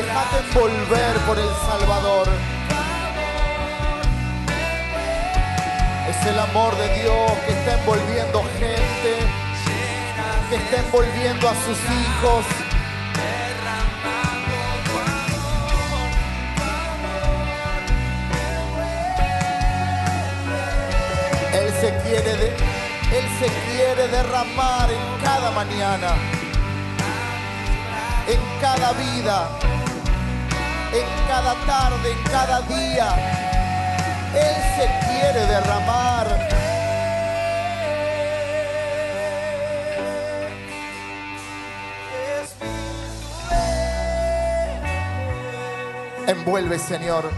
Déjate envolver por el Salvador. Es el amor de Dios que está envolviendo gente, que está envolviendo a sus hijos. Él se quiere, de- Él se quiere derramar en cada mañana, en cada vida, cada tarde, en cada día. Él se quiere derramar. Envuelve, Señor.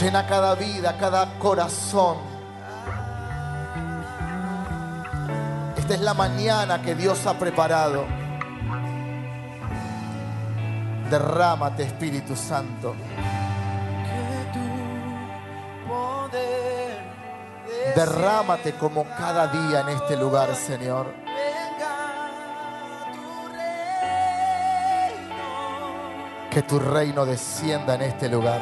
Llena cada vida, cada corazón. Esta es la mañana que Dios ha preparado. Derrámate, Espíritu Santo. Derrámate como cada día en este lugar, Señor. Que tu reino descienda en este lugar.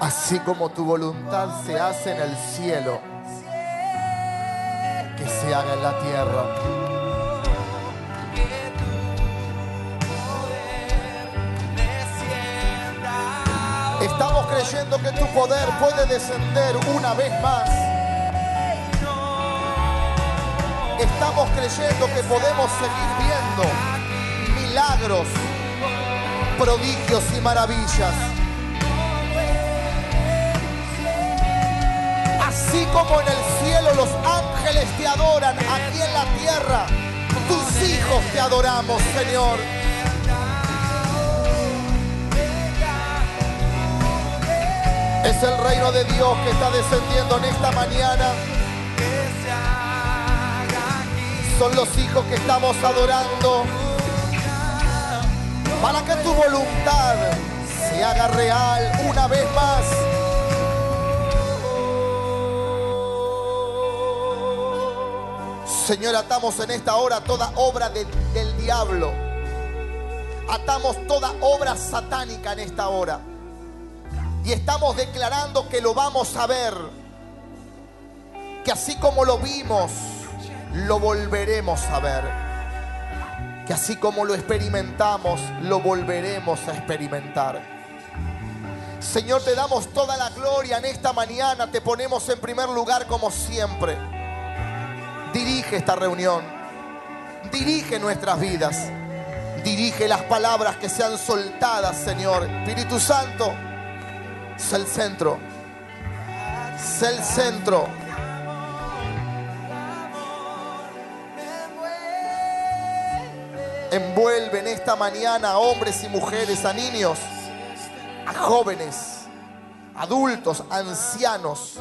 Así como tu voluntad se hace en el cielo, haga en la tierra. Estamos creyendo que tu poder puede descender una vez más. Estamos creyendo que podemos seguir viendo milagros, prodigios y maravillas. Así como en el cielo los ángeles te adoran, aquí en la tierra tus hijos te adoramos, Señor. Es el reino de Dios que está descendiendo en esta mañana. Son los hijos que estamos adorando. Para que tu voluntad se haga real una vez más. Señor, atamos en esta hora toda obra de- del diablo. Atamos toda obra satánica en esta hora. Y estamos declarando que lo vamos a ver. Que así como lo vimos, lo volveremos a ver. Que así como lo experimentamos, lo volveremos a experimentar. Señor, te damos toda la gloria en esta mañana. Te ponemos en primer lugar como siempre. Dirige esta reunión. Dirige nuestras vidas. Dirige las palabras que sean soltadas, Señor. Espíritu Santo, sé el centro. Sé el centro. Envuelve en esta mañana a hombres y mujeres, a niños, a jóvenes, adultos, ancianos,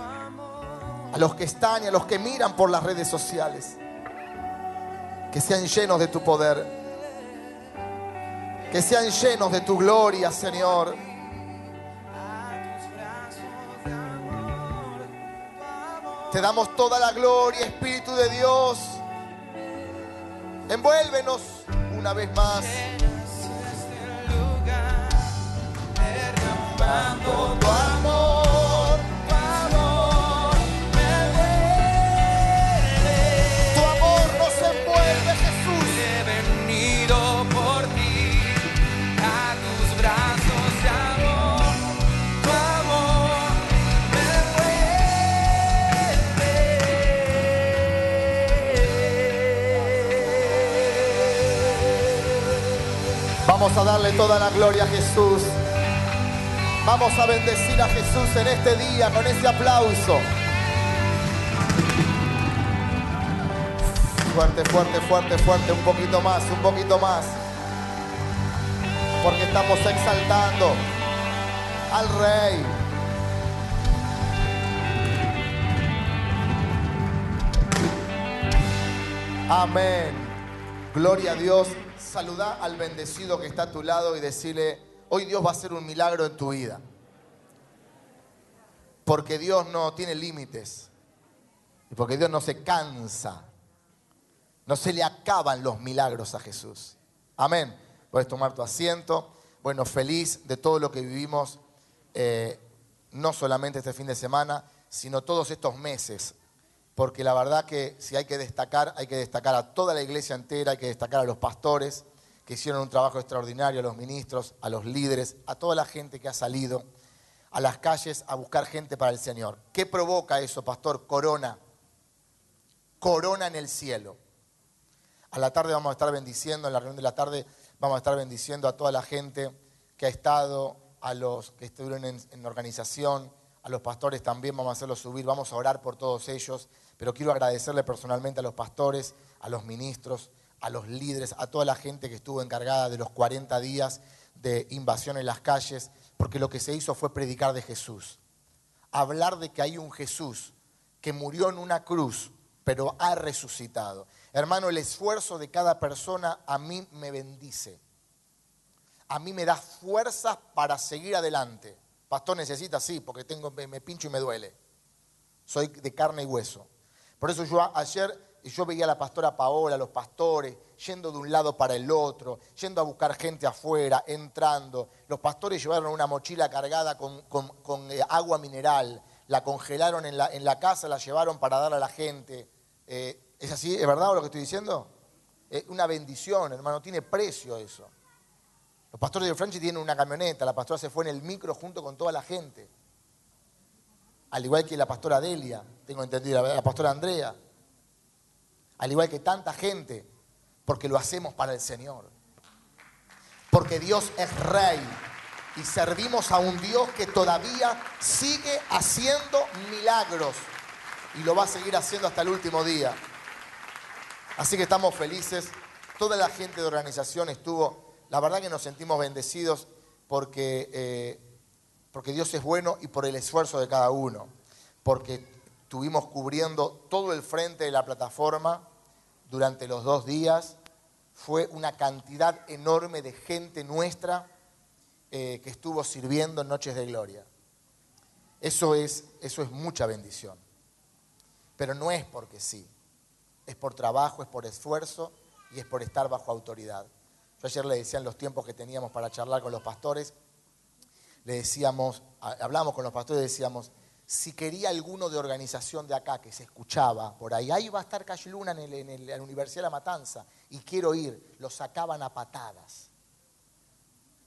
a los que están y a los que miran por las redes sociales. Que sean llenos de tu poder. Que sean llenos de tu gloria, Señor. Te damos toda la gloria, Espíritu de Dios. Envuélvenos una vez más. Vamos a darle toda la gloria a Jesús. Vamos a bendecir a Jesús en este día con ese aplauso. Fuerte, fuerte, fuerte, fuerte. Un poquito más, un poquito más. Porque estamos exaltando al Rey. Amén. Gloria a Dios. Saluda al bendecido que está a tu lado y decirle, hoy Dios va a hacer un milagro en tu vida. Porque Dios no tiene límites. Y porque Dios no se cansa, no se le acaban los milagros a Jesús. Amén. Puedes tomar tu asiento. Bueno, feliz de todo lo que vivimos, eh, no solamente este fin de semana, sino todos estos meses. Porque la verdad que si hay que destacar, hay que destacar a toda la iglesia entera, hay que destacar a los pastores que hicieron un trabajo extraordinario, a los ministros, a los líderes, a toda la gente que ha salido a las calles a buscar gente para el Señor. ¿Qué provoca eso, pastor? Corona. Corona en el cielo. A la tarde vamos a estar bendiciendo, en la reunión de la tarde vamos a estar bendiciendo a toda la gente que ha estado, a los que estuvieron en, organización, a los pastores también vamos a hacerlos subir, vamos a orar por todos ellos, pero quiero agradecerle personalmente a los pastores, a los ministros, a los líderes, a toda la gente que estuvo encargada de los 40 días de invasión en las calles, porque lo que se hizo fue predicar de Jesús, hablar de que hay un Jesús que murió en una cruz, pero ha resucitado. Hermano, el esfuerzo de cada persona a mí me bendice. A mí me da fuerzas para seguir adelante. Pastor, necesita, sí, porque tengo, me, pincho y me duele. Soy de carne y hueso. Por eso yo ayer yo veía a la pastora Paola, a los pastores, yendo de un lado para el otro, yendo a buscar gente afuera, entrando. Los pastores llevaron una mochila cargada con, eh, agua mineral, la congelaron en la, casa, la llevaron para dar a la gente. Eh, ¿Es así? ¿Es verdad lo que estoy diciendo? Es una bendición, hermano, tiene precio eso. Los pastores de Franchi tienen una camioneta, la pastora se fue en el micro junto con toda la gente. Al igual que la pastora Delia, tengo entendido, la pastora Andrea. Al igual que tanta gente, porque lo hacemos para el Señor. Porque Dios es rey y servimos a un Dios que todavía sigue haciendo milagros y lo va a seguir haciendo hasta el último día. Así que estamos felices. Toda la gente de organización estuvo, la verdad que nos sentimos bendecidos porque, eh, porque Dios es bueno y por el esfuerzo de cada uno. Porque estuvimos cubriendo todo el frente de la plataforma durante los dos días. Fue una cantidad enorme de gente nuestra eh, que estuvo sirviendo en Noches de Gloria. Eso es, eso es mucha bendición. Pero no es porque sí es por trabajo, es por esfuerzo y es por estar bajo autoridad. Yo ayer le decía en los tiempos que teníamos para charlar con los pastores, le decíamos, hablamos con los pastores y decíamos, si quería alguno de organización de acá que se escuchaba por ahí, ahí va a estar Cash Luna en, en la Universidad de La Matanza y quiero ir, lo sacaban a patadas,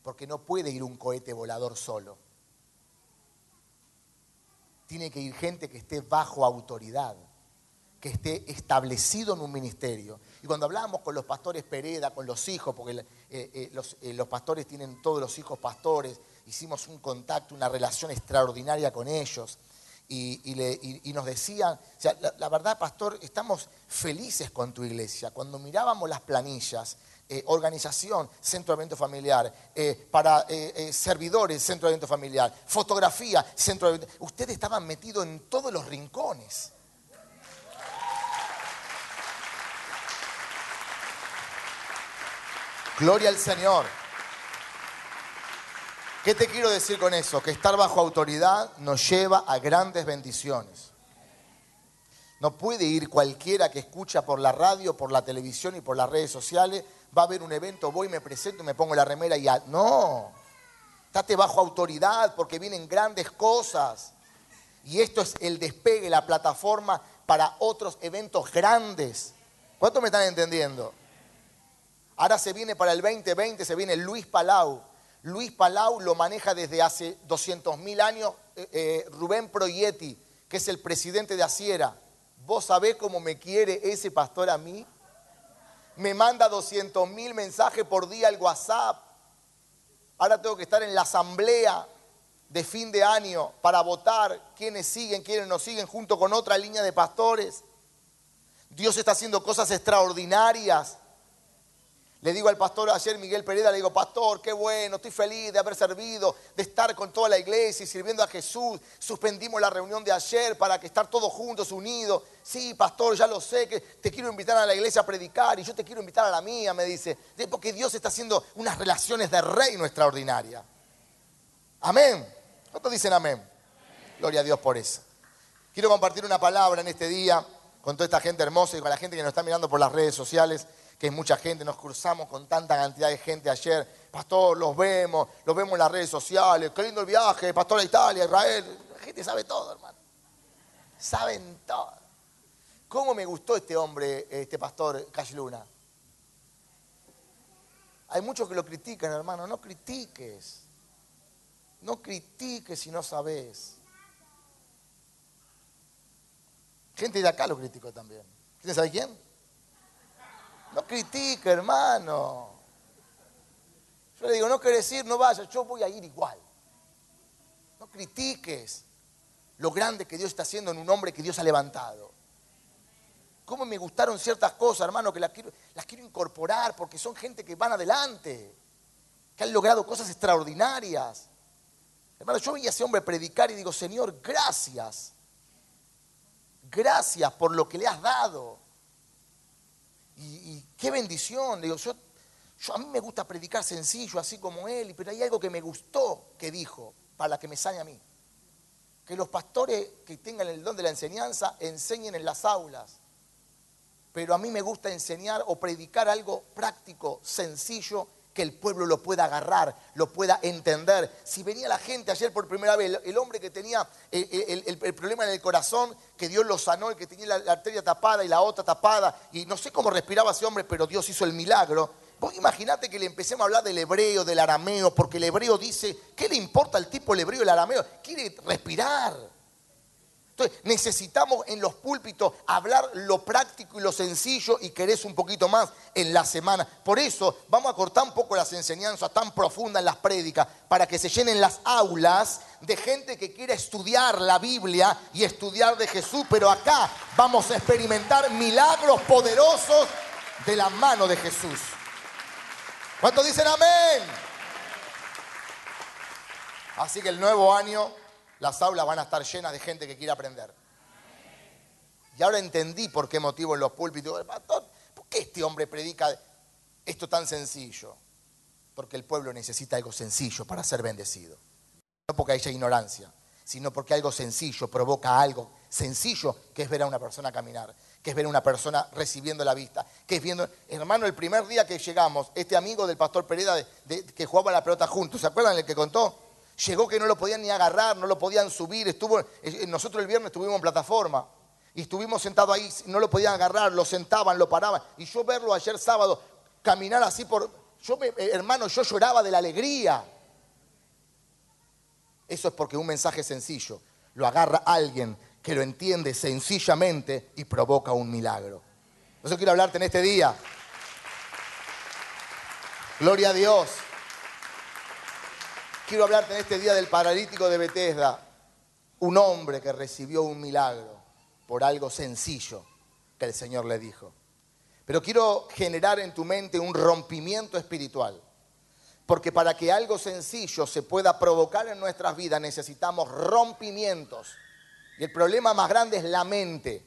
porque no puede ir un cohete volador solo. Tiene que ir gente que esté bajo autoridad que esté establecido en un ministerio. Y cuando hablábamos con los pastores Pereda, con los hijos, porque eh, eh, eh, los, pastores tienen todos los hijos pastores, hicimos un contacto, una relación extraordinaria con ellos. Y, nos decían, la, verdad, pastor, estamos felices con tu iglesia. Cuando mirábamos las planillas, organización, centro de evento familiar, para servidores, centro de evento familiar, fotografía, centro de evento, ustedes estaban metidos en todos los rincones. Gloria al Señor. ¿Qué te quiero decir con eso? Que estar bajo autoridad nos lleva a grandes bendiciones. No puede ir cualquiera que escucha por la radio, por la televisión y por las redes sociales, va a haber un evento, voy, me presento y me pongo la remera y ya. No, estate bajo autoridad porque vienen grandes cosas. Y esto es el despegue, la plataforma para otros eventos grandes. ¿Cuánto me están entendiendo? Ahora se viene para el 2020, se viene Luis Palau. Luis Palau lo maneja desde hace 200 mil años eh, eh, Rubén Proietti, que es el presidente de Asiera. ¿Vos sabés cómo me quiere ese pastor a mí? Me manda 200 mil mensajes por día al WhatsApp. Ahora tengo que estar en la asamblea de fin de año para votar quiénes siguen, quiénes no siguen, junto con otra línea de pastores. Dios está haciendo cosas extraordinarias. Le digo al pastor ayer, Miguel Pereda, le digo, pastor, qué bueno, estoy feliz de haber servido, de estar con toda la iglesia y sirviendo a Jesús. Suspendimos la reunión de ayer para que estar todos juntos, unidos. Sí, pastor, ya lo sé, que te quiero invitar a la iglesia a predicar y yo te quiero invitar a la mía, me dice. Porque Dios está haciendo unas relaciones de reino extraordinarias. Amén. ¿Cuántos dicen amén? Gloria a Dios por eso. Quiero compartir una palabra en este día con toda esta gente hermosa y con la gente que nos está mirando por las redes sociales, que mucha gente, nos cruzamos con tanta cantidad de gente ayer. Pastor, los vemos, los vemos en las redes sociales, qué lindo el viaje, pastor a Italia, Israel. La gente sabe todo, hermano. Saben todo. ¿Cómo me gustó este hombre, este pastor Cash Luna? Hay muchos que lo critican, hermano. No critiques. No critiques si no sabes. Gente de acá lo criticó también. ¿Quién sabe quién? No critique, hermano. Yo le digo, no querés ir, no vayas, yo voy a ir igual. No critiques lo grande que Dios está haciendo en un hombre que Dios ha levantado. Cómo me gustaron ciertas cosas, hermano, que las quiero, las quiero incorporar porque son gente que van adelante, que han logrado cosas extraordinarias. Hermano, yo vi a ese hombre predicar y digo, Señor, gracias Gracias por lo que le has dado. Y, qué bendición. Digo, yo, yo, a mí me gusta predicar sencillo, así como él, pero hay algo que me gustó que dijo, para que me sane a mí. Que los pastores que tengan el don de la enseñanza enseñen en las aulas. Pero a mí me gusta enseñar o predicar algo práctico, sencillo, que el pueblo lo pueda agarrar, lo pueda entender. Si venía la gente ayer por primera vez, el hombre que tenía el, problema en el corazón, que Dios lo sanó, el que tenía la, arteria tapada y la otra tapada, y no sé cómo respiraba ese hombre, pero Dios hizo el milagro. Vos imaginate que le empecemos a hablar del hebreo, del arameo, porque el hebreo dice, ¿qué le importa al tipo el hebreo el arameo? Quiere respirar. Entonces, necesitamos en los púlpitos hablar lo práctico y lo sencillo y querés un poquito más en la semana. Por eso vamos a cortar un poco las enseñanzas tan profundas en las prédicas para que se llenen las aulas de gente que quiera estudiar la Biblia y estudiar de Jesús. Pero acá vamos a experimentar milagros poderosos de la mano de Jesús. ¿Cuántos dicen amén? Así que el nuevo año las aulas van a estar llenas de gente que quiere aprender. Y ahora entendí por qué motivo en los púlpitos, pastor, ¿por qué este hombre predica esto tan sencillo? Porque el pueblo necesita algo sencillo para ser bendecido. No porque haya ignorancia, sino porque algo sencillo provoca algo sencillo, que es ver a una persona caminar, que es ver a una persona recibiendo la vista, que es viendo, hermano, el primer día que llegamos, este amigo del pastor Pereda que jugaba la pelota juntos, ¿se acuerdan el que contó? Llegó que no lo podían ni agarrar, no lo podían subir. Estuvo, eh, nosotros el viernes estuvimos en plataforma y estuvimos sentados ahí, no lo podían agarrar, lo sentaban, lo paraban. Y yo verlo ayer sábado caminar así por... Yo, eh, hermano, yo lloraba de la alegría. Eso es porque un mensaje sencillo lo agarra alguien que lo entiende sencillamente y provoca un milagro. Eso quiero hablarte en este día. Gloria a Dios. Quiero hablarte en este día del paralítico de Bethesda, un hombre que recibió un milagro por algo sencillo que el Señor le dijo. Pero quiero generar en tu mente un rompimiento espiritual. Porque para que algo sencillo se pueda provocar en nuestras vidas necesitamos rompimientos. Y el problema más grande es la mente.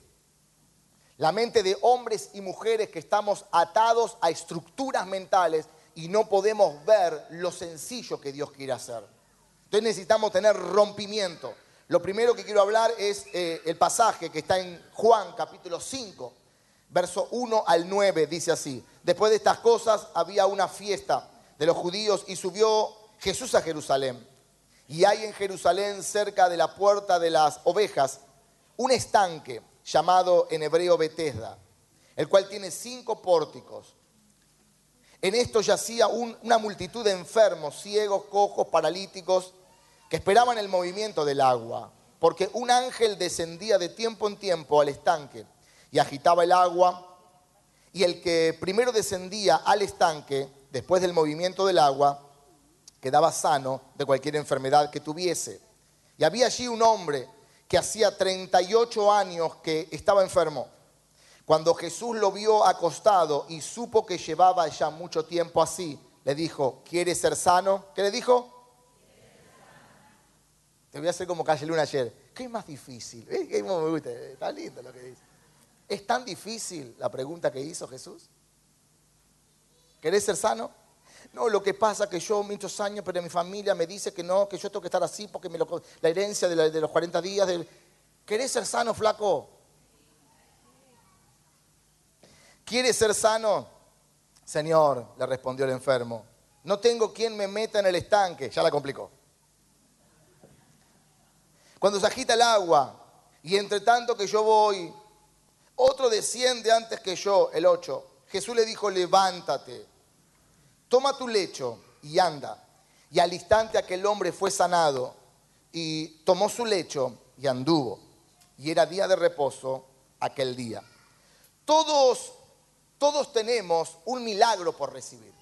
La mente de hombres y mujeres que estamos atados a estructuras mentales y no podemos ver lo sencillo que Dios quiere hacer. Entonces necesitamos tener rompimiento. Lo primero que quiero hablar es eh, el pasaje que está en Juan capítulo 5, verso 1 al 9, dice así. Después de estas cosas había una fiesta de los judíos y subió Jesús a Jerusalén. Y hay en Jerusalén, cerca de la puerta de las ovejas, un estanque llamado en hebreo Betesda, el cual tiene cinco pórticos en esto yacía una multitud de enfermos, ciegos, cojos, paralíticos, que esperaban el movimiento del agua, porque un ángel descendía de tiempo en tiempo al estanque y agitaba el agua, y el que primero descendía al estanque, después del movimiento del agua, quedaba sano de cualquier enfermedad que tuviese. Y había allí un hombre que hacía 38 años que estaba enfermo. Cuando Jesús lo vio acostado y supo que llevaba ya mucho tiempo así, le dijo, ¿quieres ser sano? ¿Qué le dijo? Te voy a hacer como Calle Luna ayer. ¿Qué es más difícil? ¿Eh? me gusta? Está lindo lo que dice. ¿Es tan difícil la pregunta que hizo Jesús? ¿Querés ser sano? No, lo que pasa es que yo muchos años, pero mi familia me dice que no, que yo tengo que estar así porque me la herencia de, los 40 días. ¿Querés ser sano, flaco? ¿Quieres ser sano? Señor, le respondió el enfermo, no tengo quien me meta en el estanque. Ya la complicó. Cuando se agita el agua y entre tanto que yo voy, otro desciende antes que yo, el 8. Jesús le dijo, levántate, toma tu lecho y anda. Y al instante aquel hombre fue sanado y tomó su lecho y anduvo. Y era día de reposo aquel día. Todos, todos tenemos un milagro por recibir.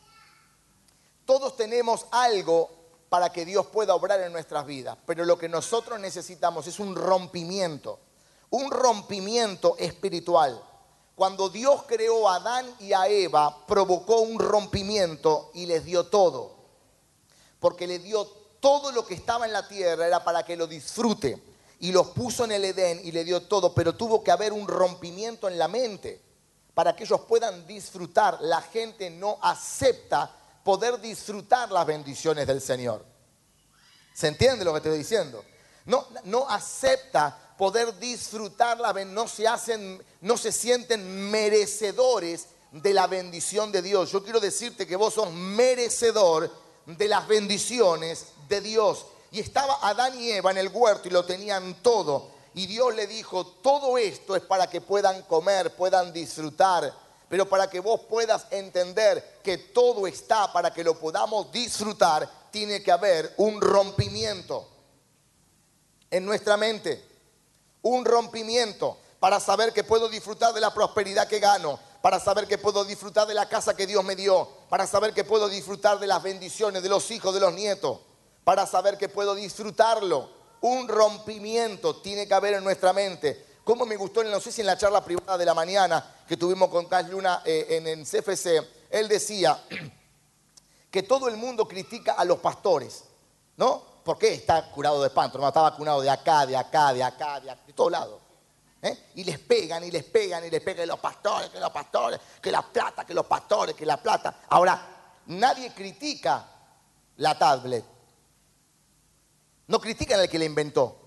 Todos tenemos algo para que Dios pueda obrar en nuestras vidas. Pero lo que nosotros necesitamos es un rompimiento, un rompimiento espiritual. Cuando Dios creó a Adán y a Eva, provocó un rompimiento y les dio todo. Porque le dio todo lo que estaba en la tierra, era para que lo disfrute. Y los puso en el Edén y le dio todo, pero tuvo que haber un rompimiento en la mente para que ellos puedan disfrutar. La gente no acepta poder disfrutar las bendiciones del Señor. ¿Se entiende lo que estoy diciendo? No, no acepta poder disfrutar la no se hacen, no se sienten merecedores de la bendición de Dios. Yo quiero decirte que vos sos merecedor de las bendiciones de Dios. Y estaba Adán y Eva en el huerto y lo tenían todo. Y Dios le dijo, todo esto es para que puedan comer, puedan disfrutar pero para que vos puedas entender que todo está para que lo podamos disfrutar, tiene que haber un rompimiento en nuestra mente. Un rompimiento para saber que puedo disfrutar de la prosperidad que gano, para saber que puedo disfrutar de la casa que Dios me dio, para saber que puedo disfrutar de las bendiciones de los hijos, de los nietos, para saber que puedo disfrutarlo. Un rompimiento tiene que haber en nuestra mente. Cómo me gustó, no sé si en la charla privada de la mañana que tuvimos con Cas Luna eh, en, en CFC, él decía que todo el mundo critica a los pastores, ¿no? ¿Por qué está curado de espanto? No, está vacunado de acá, de acá, de acá, de, acá, de todos lados. ¿eh? Y les pegan, y les pegan, y les pegan los pastores, que los pastores, que la plata, que los pastores, que la plata. Ahora, nadie critica la tablet. No critican al que la inventó,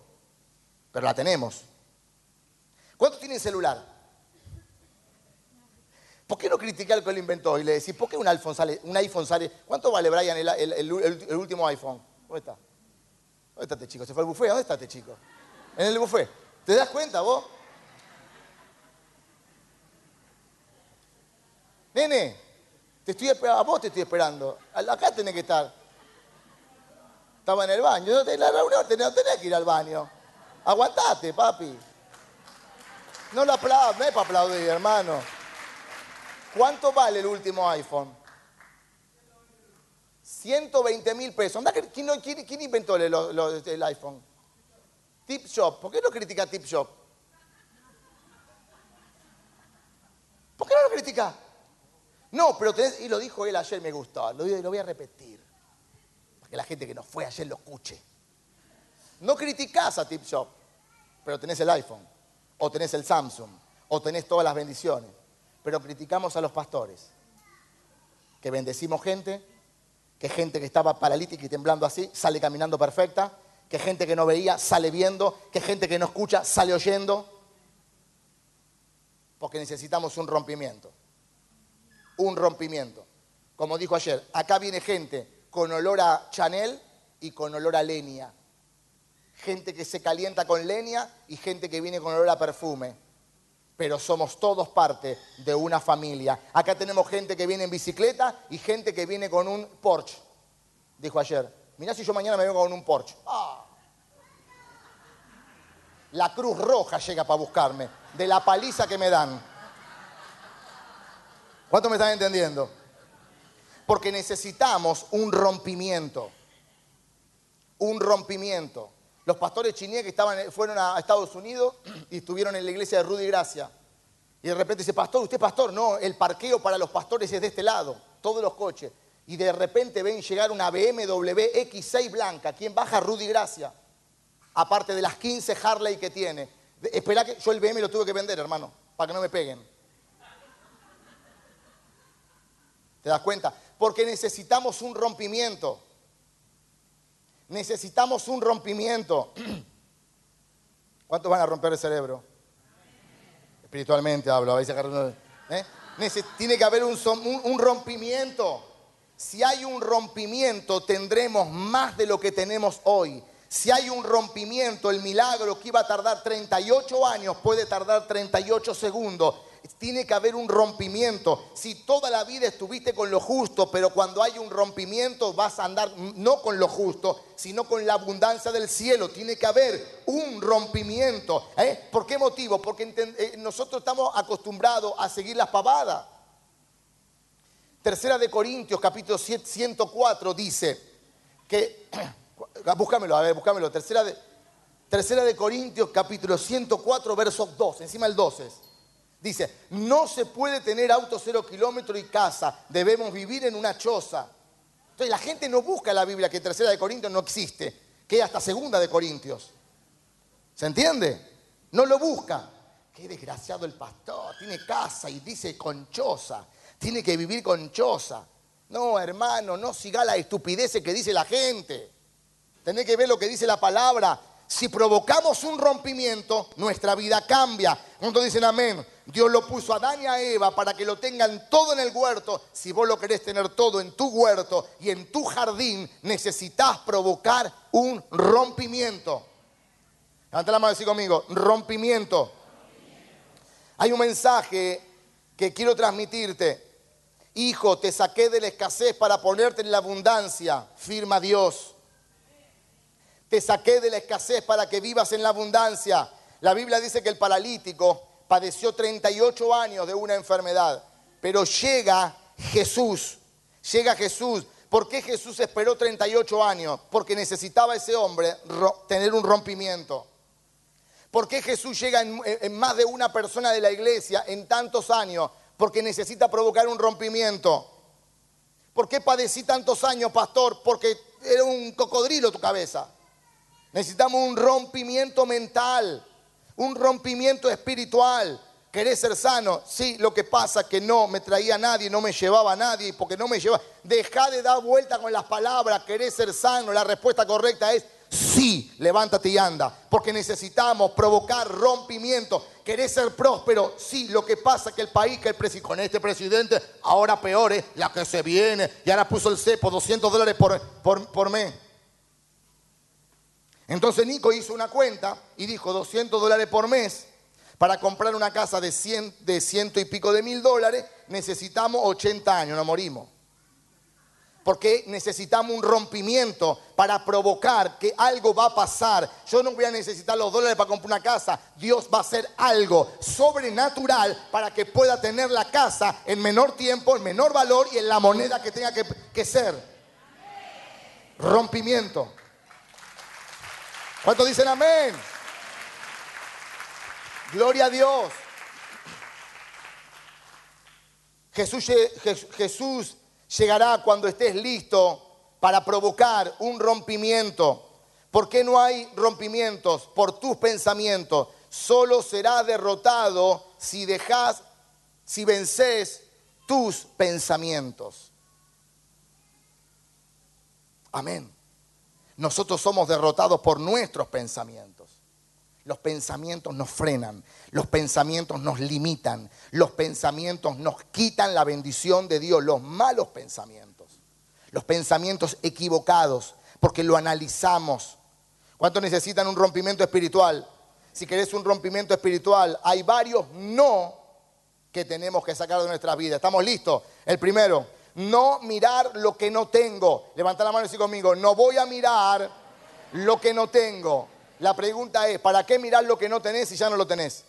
pero la tenemos. ¿Cuántos tienen celular? ¿Por qué no criticar al que lo inventó y le decís, ¿por qué un iPhone sale? Un iPhone sale ¿Cuánto vale, Brian, el, último iPhone? ¿Dónde está? ¿Dónde está este chico? ¿Se fue al buffet? ¿Dónde está este chico? En el buffet. ¿Te das cuenta vos? Nene, te estoy a vos te estoy esperando. Acá tenés que estar. Estaba en el baño. En la reunión tenés, tenés que ir al baño. Aguantate, papi. No lo aplaudo, no es para aplaudir, hermano. ¿Cuánto vale el último iPhone? 120 mil pesos. ¿Quién, inventó el, iPhone? Tip Shop. ¿Por qué no critica Tip Shop? ¿Por qué no lo critica? No, pero y lo dijo él ayer, me gustó, lo, voy a repetir, que la gente que no fue ayer lo escuche. No criticás a Tip Shop, pero tenés el iPhone o tenés el Samsung, o tenés todas las bendiciones. Pero criticamos a los pastores, que bendecimos gente, que gente que estaba paralítica y temblando así, sale caminando perfecta, que gente que no veía sale viendo, que gente que no escucha sale oyendo, porque necesitamos un rompimiento, un rompimiento. Como dijo ayer, acá viene gente con olor a Chanel y con olor a leña gente que se calienta con leña y gente que viene con olor a perfume. Pero somos todos parte de una familia. Acá tenemos gente que viene en bicicleta y gente que viene con un Porsche. Dijo ayer, mirá si yo mañana me vengo con un Porsche. Ah. La Cruz Roja llega para buscarme, de la paliza que me dan. ¿Cuánto me están entendiendo? Porque necesitamos un rompimiento. Un rompimiento. Los pastores chiníes que estaban, fueron a Estados Unidos y estuvieron en la iglesia de Rudy Gracia. Y de repente dice, pastor, usted pastor, no, el parqueo para los pastores es de este lado, todos los coches. Y de repente ven llegar una BMW X6 blanca. ¿Quién baja? Rudy Gracia. Aparte de las 15 Harley que tiene. Espera que yo el BM lo tuve que vender, hermano, para que no me peguen. ¿Te das cuenta? Porque necesitamos un rompimiento. Necesitamos un rompimiento. ¿Cuántos van a romper el cerebro? Espiritualmente hablo. ¿eh? Nece- tiene que haber un- un rompimiento. Si hay un rompimiento, tendremos más de lo que tenemos hoy. Si hay un rompimiento, el milagro que iba a tardar 38 años puede tardar 38 segundos. Tiene que haber un rompimiento. Si toda la vida estuviste con lo justo, pero cuando hay un rompimiento vas a andar no con lo justo, sino con la abundancia del cielo. Tiene que haber un rompimiento. ¿eh? ¿Por qué motivo? Porque eh, nosotros estamos acostumbrados a seguir las pavadas. Tercera de Corintios, capítulo 7, 104, dice que, búscamelo, a ver, búscamelo. Tercera de, tercera de Corintios, capítulo 104, verso 2, encima el 12. Dice, no se puede tener auto cero kilómetro y casa, debemos vivir en una choza. Entonces la gente no busca la Biblia que tercera de Corintios no existe, que hasta segunda de Corintios. ¿Se entiende? No lo busca. Qué desgraciado el pastor, tiene casa y dice conchosa, tiene que vivir conchosa. No, hermano, no siga la estupidez que dice la gente. Tenés que ver lo que dice la palabra. Si provocamos un rompimiento, nuestra vida cambia. ¿Cuántos dicen amén? Dios lo puso a Adán y a Eva para que lo tengan todo en el huerto. Si vos lo querés tener todo en tu huerto y en tu jardín, necesitas provocar un rompimiento. Levanta la mano y decir conmigo, rompimiento. Hay un mensaje que quiero transmitirte. Hijo, te saqué de la escasez para ponerte en la abundancia, firma Dios. Te saqué de la escasez para que vivas en la abundancia. La Biblia dice que el paralítico padeció 38 años de una enfermedad, pero llega Jesús, llega Jesús. ¿Por qué Jesús esperó 38 años? Porque necesitaba ese hombre tener un rompimiento. ¿Por qué Jesús llega en, en más de una persona de la iglesia en tantos años? Porque necesita provocar un rompimiento. ¿Por qué padecí tantos años, pastor? Porque era un cocodrilo tu cabeza. Necesitamos un rompimiento mental, un rompimiento espiritual. ¿Querés ser sano? Sí, lo que pasa es que no me traía nadie, no me llevaba a nadie, porque no me lleva. Deja de dar vuelta con las palabras, querés ser sano. La respuesta correcta es sí, levántate y anda. Porque necesitamos provocar rompimiento. ¿Querés ser próspero? Sí, lo que pasa es que el país, que el con este presidente, ahora peor es la que se viene, y ahora puso el cepo, 200 dólares por, por, por mes. Entonces Nico hizo una cuenta y dijo 200 dólares por mes para comprar una casa de, 100, de ciento y pico de mil dólares, necesitamos 80 años, no morimos. Porque necesitamos un rompimiento para provocar que algo va a pasar. Yo no voy a necesitar los dólares para comprar una casa. Dios va a hacer algo sobrenatural para que pueda tener la casa en menor tiempo, en menor valor y en la moneda que tenga que ser. Rompimiento. ¿Cuántos dicen amén? Gloria a Dios. Jesús, lle- Je- Jesús llegará cuando estés listo para provocar un rompimiento. ¿Por qué no hay rompimientos? Por tus pensamientos. Solo será derrotado si dejas, si vences tus pensamientos. Amén. Nosotros somos derrotados por nuestros pensamientos. Los pensamientos nos frenan, los pensamientos nos limitan, los pensamientos nos quitan la bendición de Dios, los malos pensamientos, los pensamientos equivocados, porque lo analizamos. ¿Cuántos necesitan un rompimiento espiritual? Si querés un rompimiento espiritual, hay varios no que tenemos que sacar de nuestra vida. ¿Estamos listos? El primero, no mirar lo que no tengo. Levanta la mano y decir conmigo, no voy a mirar lo que no tengo. La pregunta es, ¿para qué mirar lo que no tenés si ya no lo tenés?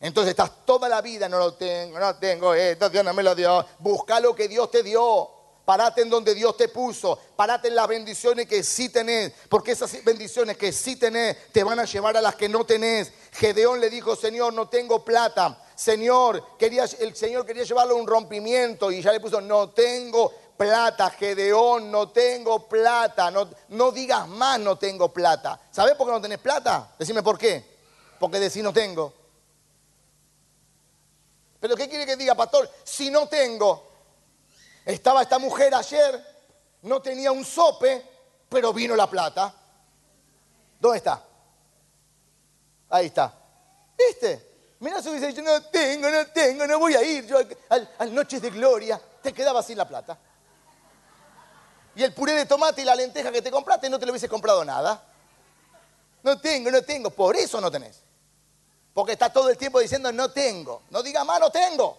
Entonces estás toda la vida, no lo tengo, no tengo esto, Dios no me lo dio. Busca lo que Dios te dio. Parate en donde Dios te puso. Parate en las bendiciones que sí tenés. Porque esas bendiciones que sí tenés te van a llevar a las que no tenés. Gedeón le dijo, Señor, no tengo plata. Señor, quería, el Señor quería llevarlo a un rompimiento y ya le puso, no tengo plata, Gedeón, no tengo plata. No, digas más, no tengo plata. ¿Sabés por qué no tenés plata? Decime por qué. Porque decís no tengo. Pero ¿qué quiere que diga, pastor? Si no tengo. Estaba esta mujer ayer, no tenía un sope, pero vino la plata. ¿Dónde está? Ahí está. ¿Viste? Mirá si hubiese dicho, no tengo, no tengo, no voy a ir yo al, al Noches de Gloria. Te quedaba sin la plata. Y el puré de tomate y la lenteja que te compraste no te lo hubiese comprado nada. No tengo, no tengo. Por eso no tenés. Porque está todo el tiempo diciendo no tengo. No diga más, no tengo.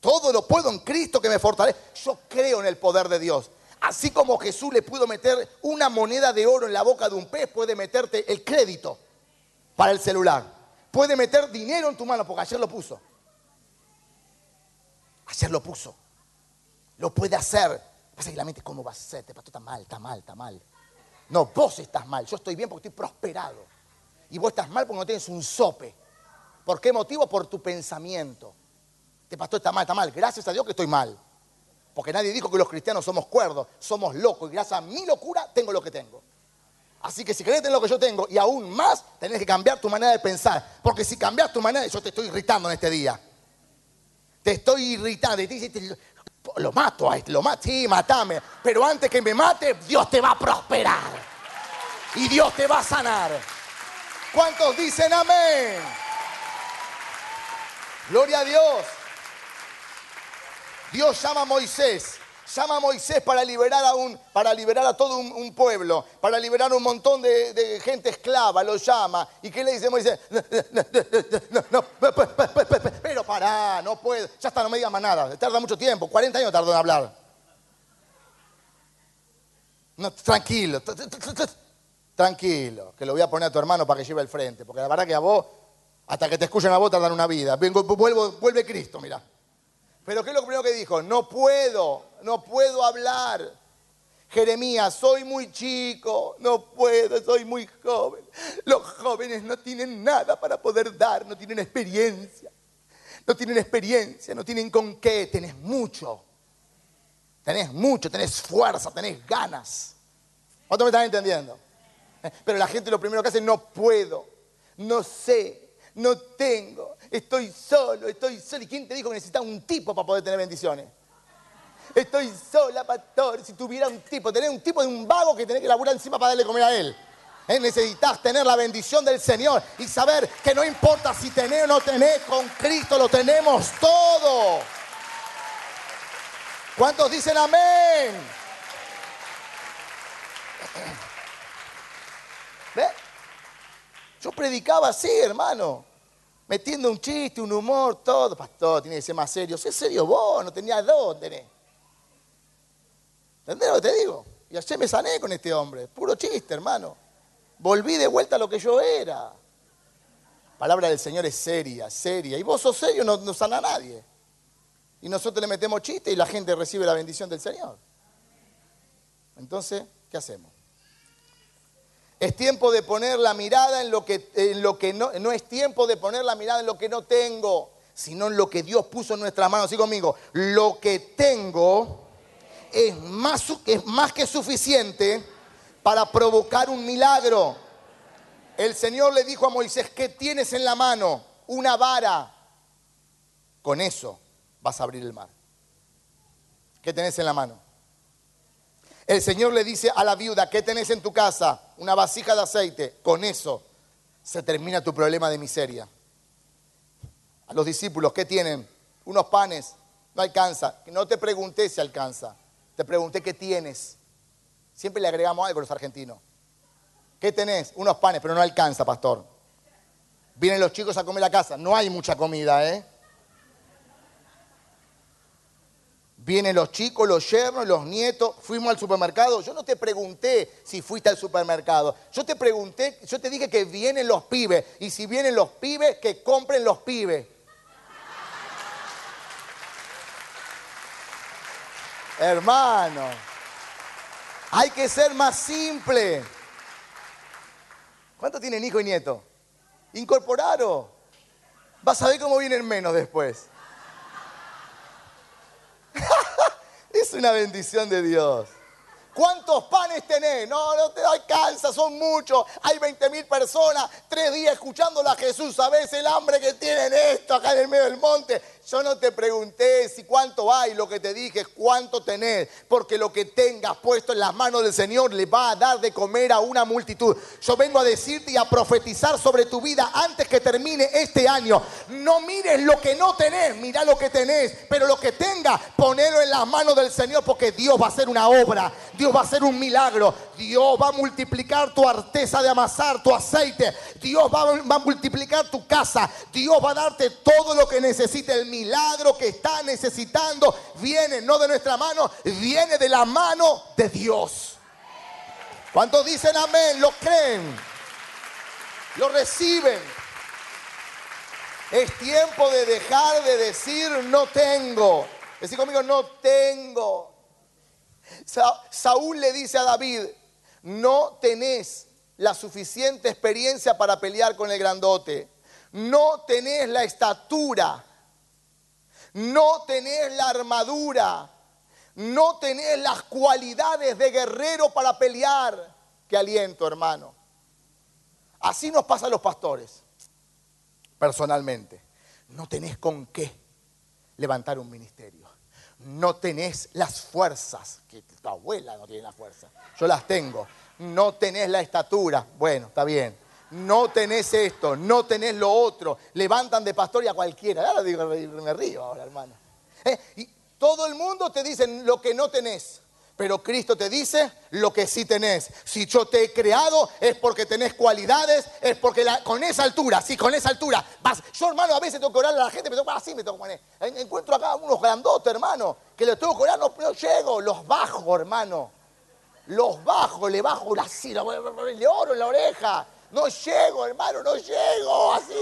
Todo lo puedo en Cristo que me fortalece. Yo creo en el poder de Dios. Así como Jesús le pudo meter una moneda de oro en la boca de un pez, puede meterte el crédito para el celular. Puede meter dinero en tu mano, porque ayer lo puso. Ayer lo puso. Lo puede hacer. Pasa que la mente, ¿cómo va a ser? Te pasó, está mal, está mal, está mal. No, vos estás mal. Yo estoy bien porque estoy prosperado. Y vos estás mal porque no tienes un sope. ¿Por qué motivo? Por tu pensamiento. Te pastor está mal, está mal. Gracias a Dios que estoy mal. Porque nadie dijo que los cristianos somos cuerdos, somos locos. Y gracias a mi locura tengo lo que tengo. Así que si querés tener lo que yo tengo y aún más, tenés que cambiar tu manera de pensar. Porque si cambias tu manera, yo te estoy irritando en este día. Te estoy irritando. Y lo mato este, lo mato. Sí, matame. Pero antes que me mate, Dios te va a prosperar. Y Dios te va a sanar. ¿Cuántos dicen amén? Gloria a Dios. Dios llama a Moisés. Llama a Moisés para liberar a, un, para liberar a todo un, pueblo, para liberar a un montón de, gente esclava, lo llama. ¿Y qué le dice Moisés? No, no, pero pará, no puedo. Ya está, no me digas más nada. Tarda mucho tiempo, 40 años tardó en hablar. Tranquilo, tranquilo, que lo voy a poner a tu hermano para que lleve el frente, porque la verdad que a vos, hasta que te escuchen a vos, tardan una vida. Vuelve Cristo, mira. Pero ¿qué es lo primero que dijo? No puedo, no puedo hablar. Jeremías, soy muy chico, no puedo, soy muy joven. Los jóvenes no tienen nada para poder dar, no tienen experiencia. No tienen experiencia, no tienen con qué, tenés mucho. Tenés mucho, tenés fuerza, tenés ganas. ¿Cuánto me están entendiendo? Pero la gente lo primero que hace, no puedo, no sé, no tengo, estoy solo, estoy solo. ¿Y quién te dijo que necesitas un tipo para poder tener bendiciones? Estoy sola, pastor. Si tuviera un tipo, tener un tipo de un vago que tenés que laburar encima para darle comer a él. ¿Eh? Necesitas tener la bendición del Señor y saber que no importa si tenés o no tenés, con Cristo lo tenemos todo. ¿Cuántos dicen amén? ¿Ve? Yo predicaba así, hermano. Metiendo un chiste, un humor, todo. Pastor, tiene que ser más serio. Sé serio vos, no tenías dos, tenés. ¿Entendés lo que te digo? Y ayer me sané con este hombre. Puro chiste, hermano. Volví de vuelta a lo que yo era. Palabra del Señor es seria, seria. Y vos sos serio, no, no sana a nadie. Y nosotros le metemos chiste y la gente recibe la bendición del Señor. Entonces, ¿qué hacemos? Es tiempo de poner la mirada en lo que, en lo que no, no es tiempo de poner la mirada en lo que no tengo, sino en lo que Dios puso en nuestras manos. Así conmigo, lo que tengo es más, es más que suficiente para provocar un milagro. El Señor le dijo a Moisés, ¿qué tienes en la mano? Una vara. Con eso vas a abrir el mar. ¿Qué tenés en la mano? El Señor le dice a la viuda, ¿qué tenés en tu casa? Una vasija de aceite. Con eso se termina tu problema de miseria. A los discípulos, ¿qué tienen? Unos panes. No alcanza. No te pregunté si alcanza. Te pregunté qué tienes. Siempre le agregamos algo a los argentinos. ¿Qué tenés? Unos panes, pero no alcanza, pastor. Vienen los chicos a comer a casa. No hay mucha comida, ¿eh? Vienen los chicos, los yernos, los nietos. Fuimos al supermercado. Yo no te pregunté si fuiste al supermercado. Yo te pregunté, yo te dije que vienen los pibes. Y si vienen los pibes, que compren los pibes. Hermano, hay que ser más simple. ¿Cuántos tienen hijo y nieto? Incorporaros. Vas a ver cómo vienen menos después. Es una bendición de Dios. ¿Cuántos panes tenés? No, no te alcanza, son muchos. Hay 20 mil personas, tres días escuchándolo a Jesús. ¿Sabes el hambre que tienen esto acá en el medio del monte? Yo no te pregunté si cuánto hay, lo que te dije es cuánto tenés, porque lo que tengas puesto en las manos del Señor le va a dar de comer a una multitud. Yo vengo a decirte y a profetizar sobre tu vida antes que termine este año. No mires lo que no tenés, mira lo que tenés, pero lo que tengas, ponelo en las manos del Señor, porque Dios va a hacer una obra, Dios va a hacer un milagro, Dios va a multiplicar tu arteza de amasar, tu aceite, Dios va, a multiplicar tu casa, Dios va a darte todo lo que necesite el milagro que está necesitando viene no de nuestra mano, viene de la mano de Dios. ¿Cuántos dicen amén? ¿Lo creen? ¿Lo reciben? Es tiempo de dejar de decir no tengo. Decir conmigo, no tengo. Sa- Saúl le dice a David, no tenés la suficiente experiencia para pelear con el grandote. No tenés la estatura. No tenés la armadura. No tenés las cualidades de guerrero para pelear. Qué aliento, hermano. Así nos pasa a los pastores, personalmente. No tenés con qué levantar un ministerio. No tenés las fuerzas, que tu abuela no tiene la fuerza. Yo las tengo. No tenés la estatura. Bueno, está bien. No tenés esto, no tenés lo otro. Levantan de pastor a cualquiera. Ahora digo, me río ahora, hermano. ¿Eh? Y todo el mundo te dice lo que no tenés. Pero Cristo te dice lo que sí tenés. Si yo te he creado es porque tenés cualidades, es porque la- con esa altura, sí, con esa altura. Vas. Yo, hermano, a veces tengo que orar a la gente, me tengo, así me que poner. En- Encuentro acá unos grandotes, hermano, que les tengo que orar, no, no llego, los bajo, hermano. Los bajo, le bajo la le oro en la oreja. No llego, hermano, no llego. Así,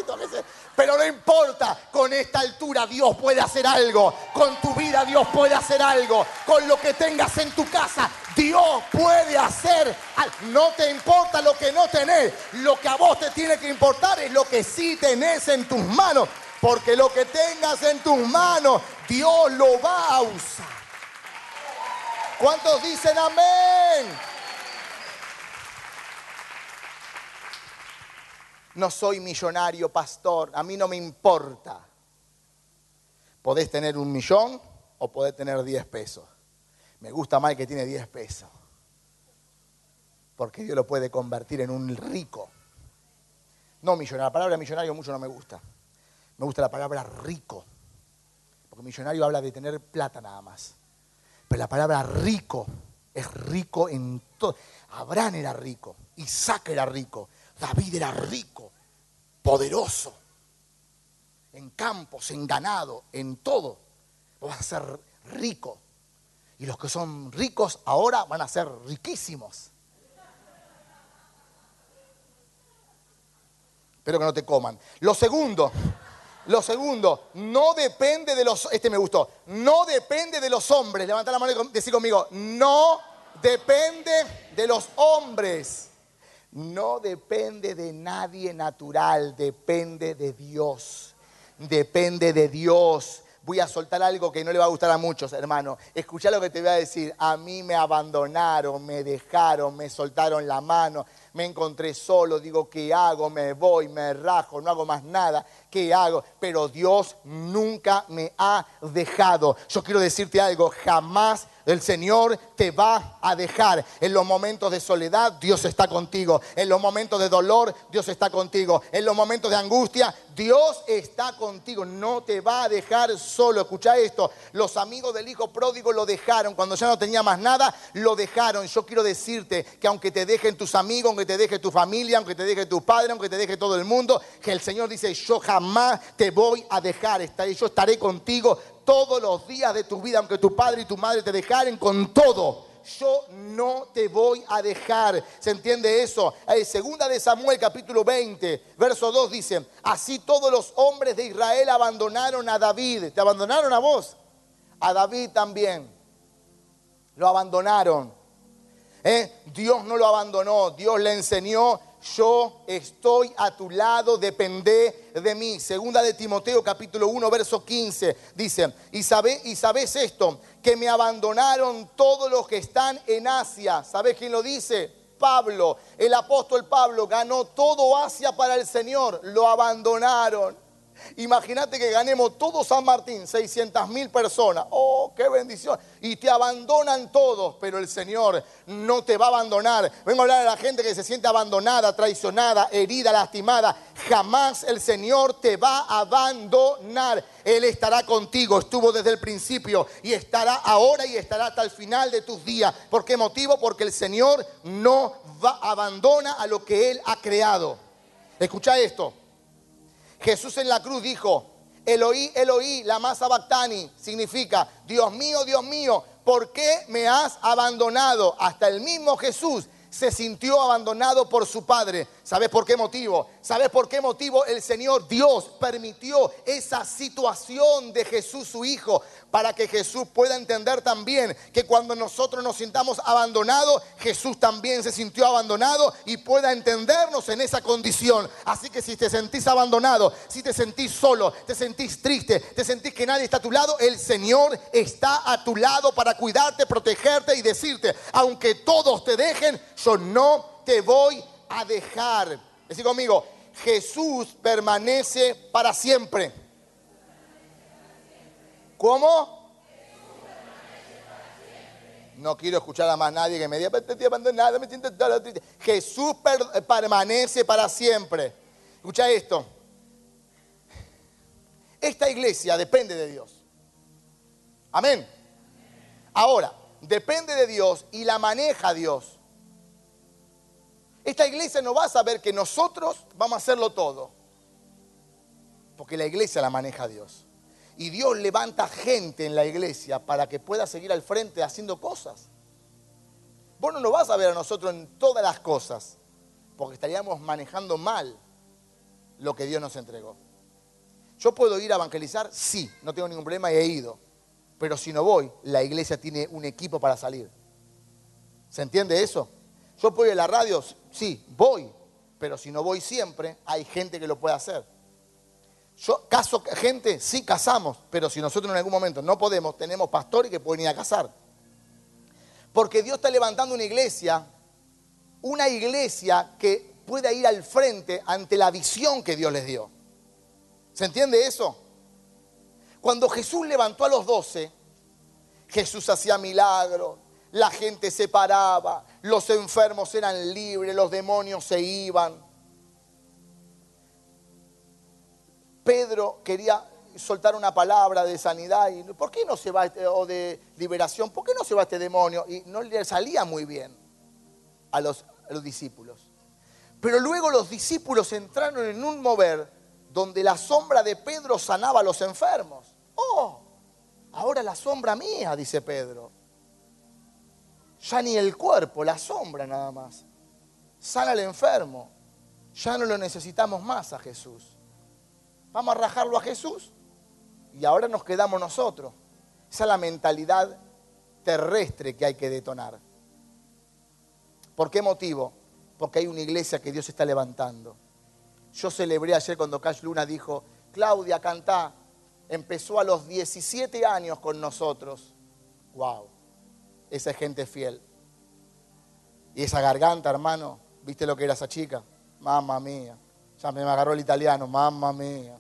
Pero no importa, con esta altura Dios puede hacer algo. Con tu vida Dios puede hacer algo. Con lo que tengas en tu casa, Dios puede hacer. al- No te importa lo que no tenés. Lo que a vos te tiene que importar es lo que sí tenés en tus manos. Porque lo que tengas en tus manos, Dios lo va a usar. ¿Cuántos dicen amén? No soy millonario, pastor. A mí no me importa. Podés tener un millón o podés tener 10 pesos. Me gusta más que tiene 10 pesos. Porque Dios lo puede convertir en un rico. No millonario. La palabra millonario mucho no me gusta. Me gusta la palabra rico. Porque millonario habla de tener plata nada más. Pero la palabra rico es rico en todo. Abraham era rico, Isaac era rico, David era rico, poderoso, en campos, en ganado, en todo. Vas a ser rico. Y los que son ricos ahora van a ser riquísimos. Espero que no te coman. Lo segundo, lo segundo, no depende de los, este me gustó, no depende de los hombres. Levanta la mano y decir conmigo, no depende de los hombres. No depende de nadie natural, depende de Dios. Depende de Dios. Voy a soltar algo que no le va a gustar a muchos, hermano. Escucha lo que te voy a decir. A mí me abandonaron, me dejaron, me soltaron la mano, me encontré solo, digo, ¿qué hago? Me voy, me rajo, no hago más nada. ¿Qué hago? Pero Dios nunca me ha dejado. Yo quiero decirte algo, jamás el Señor te va a dejar. En los momentos de soledad, Dios está contigo. En los momentos de dolor, Dios está contigo. En los momentos de angustia, Dios está contigo. No te va a dejar solo. Escucha esto. Los amigos del hijo pródigo lo dejaron. Cuando ya no tenía más nada, lo dejaron. Yo quiero decirte que aunque te dejen tus amigos, aunque te deje tu familia, aunque te deje tu padre, aunque te deje todo el mundo, que el Señor dice, yo jamás te voy a dejar. Yo estaré contigo todos los días de tu vida, aunque tu padre y tu madre te dejaren con todo. Yo no te voy a dejar. ¿Se entiende eso? Eh, segunda de Samuel capítulo 20, verso 2 dice, así todos los hombres de Israel abandonaron a David. ¿Te abandonaron a vos? A David también. Lo abandonaron. ¿Eh? Dios no lo abandonó, Dios le enseñó yo estoy a tu lado, depende de mí. Segunda de Timoteo capítulo 1, verso 15, dice, y, y sabes esto, que me abandonaron todos los que están en Asia. ¿Sabes quién lo dice? Pablo, el apóstol Pablo ganó todo Asia para el Señor, lo abandonaron. Imagínate que ganemos todo San Martín, 600 mil personas. Oh, qué bendición. Y te abandonan todos, pero el Señor no te va a abandonar. Vengo a hablar a la gente que se siente abandonada, traicionada, herida, lastimada. Jamás el Señor te va a abandonar. Él estará contigo, estuvo desde el principio y estará ahora y estará hasta el final de tus días. ¿Por qué motivo? Porque el Señor no va, abandona a lo que Él ha creado. Escucha esto. Jesús en la cruz dijo, Eloí, Eloí, la masa bactani, significa, Dios mío, Dios mío, ¿por qué me has abandonado? Hasta el mismo Jesús se sintió abandonado por su padre. ¿Sabes por qué motivo? ¿Sabes por qué motivo el Señor Dios permitió esa situación de Jesús su Hijo? Para que Jesús pueda entender también que cuando nosotros nos sintamos abandonados, Jesús también se sintió abandonado y pueda entendernos en esa condición. Así que si te sentís abandonado, si te sentís solo, te sentís triste, te sentís que nadie está a tu lado, el Señor está a tu lado para cuidarte, protegerte y decirte, aunque todos te dejen, yo no te voy a dejar. Decí conmigo, Jesús permanece para siempre. ¿Cómo? No quiero escuchar a más nadie que me diga, te estoy abandonado, me siento triste. Jesús per- permanece para siempre. Escucha esto. Esta iglesia depende de Dios. Amén. Ahora, depende de Dios y la maneja Dios. Esta iglesia no va a saber que nosotros vamos a hacerlo todo. Porque la iglesia la maneja Dios. Y Dios levanta gente en la iglesia para que pueda seguir al frente haciendo cosas. Vos no nos vas a ver a nosotros en todas las cosas. Porque estaríamos manejando mal lo que Dios nos entregó. Yo puedo ir a evangelizar, sí, no tengo ningún problema y he ido. Pero si no voy, la iglesia tiene un equipo para salir. ¿Se entiende eso? Yo puedo ir a la radio, sí, voy. Pero si no voy siempre, hay gente que lo puede hacer. Yo caso gente, sí casamos, pero si nosotros en algún momento no podemos, tenemos pastores que pueden ir a casar. Porque Dios está levantando una iglesia, una iglesia que pueda ir al frente ante la visión que Dios les dio. ¿Se entiende eso? Cuando Jesús levantó a los doce, Jesús hacía milagros, la gente se paraba, los enfermos eran libres, los demonios se iban. Pedro quería soltar una palabra de sanidad y ¿por qué no se va este- o de liberación? ¿Por qué no se va este demonio? Y no le salía muy bien a los, a los discípulos. Pero luego los discípulos entraron en un mover donde la sombra de Pedro sanaba a los enfermos. Oh, ahora la sombra mía, dice Pedro. Ya ni el cuerpo, la sombra nada más. Sana al enfermo. Ya no lo necesitamos más a Jesús. Vamos a rajarlo a Jesús y ahora nos quedamos nosotros. Esa es la mentalidad terrestre que hay que detonar. ¿Por qué motivo? Porque hay una iglesia que Dios está levantando. Yo celebré ayer cuando Cash Luna dijo, Claudia, cantá. Empezó a los 17 años con nosotros. Wow, esa es gente fiel. Y esa garganta, hermano, ¿viste lo que era esa chica? Mamma mía. Ya me agarró el italiano, mamma mía.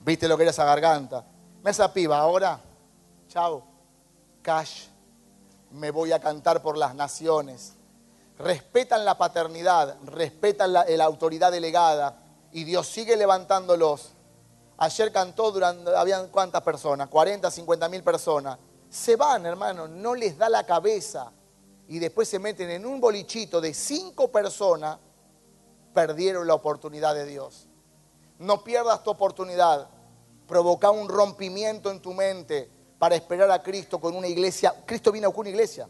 ¿Viste lo que era esa garganta? Me esa piba, ahora, chao, cash, me voy a cantar por las naciones. Respetan la paternidad, respetan la, la autoridad delegada y Dios sigue levantándolos. Ayer cantó durante, habían cuántas personas, 40, 50 mil personas. Se van, hermano, no les da la cabeza y después se meten en un bolichito de cinco personas, perdieron la oportunidad de Dios. No pierdas tu oportunidad. Provoca un rompimiento en tu mente para esperar a Cristo con una iglesia. Cristo vino con una iglesia.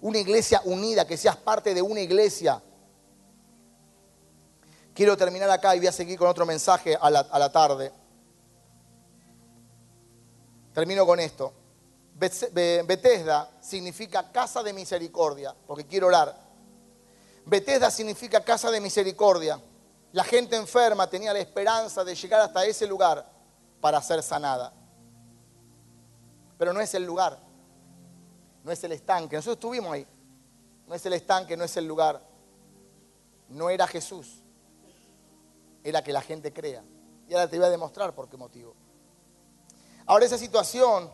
Una iglesia unida, que seas parte de una iglesia. Quiero terminar acá y voy a seguir con otro mensaje a la, a la tarde. Termino con esto. Bethesda significa casa de misericordia, porque quiero orar. Betesda significa casa de misericordia. La gente enferma tenía la esperanza de llegar hasta ese lugar para ser sanada. Pero no es el lugar, no es el estanque. Nosotros estuvimos ahí. No es el estanque, no es el lugar. No era Jesús. Era que la gente crea. Y ahora te voy a demostrar por qué motivo. Ahora esa situación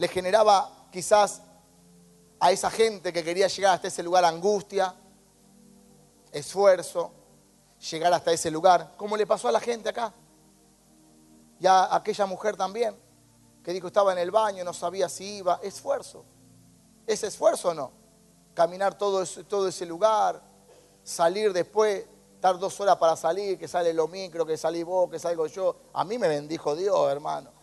le generaba quizás a esa gente que quería llegar hasta ese lugar angustia, esfuerzo, llegar hasta ese lugar, como le pasó a la gente acá. Y a aquella mujer también, que dijo estaba en el baño, no sabía si iba, esfuerzo. ¿Es esfuerzo o no? Caminar todo ese, todo ese lugar, salir después, estar dos horas para salir, que sale lo micro, que salí vos, que salgo yo. A mí me bendijo Dios, hermano.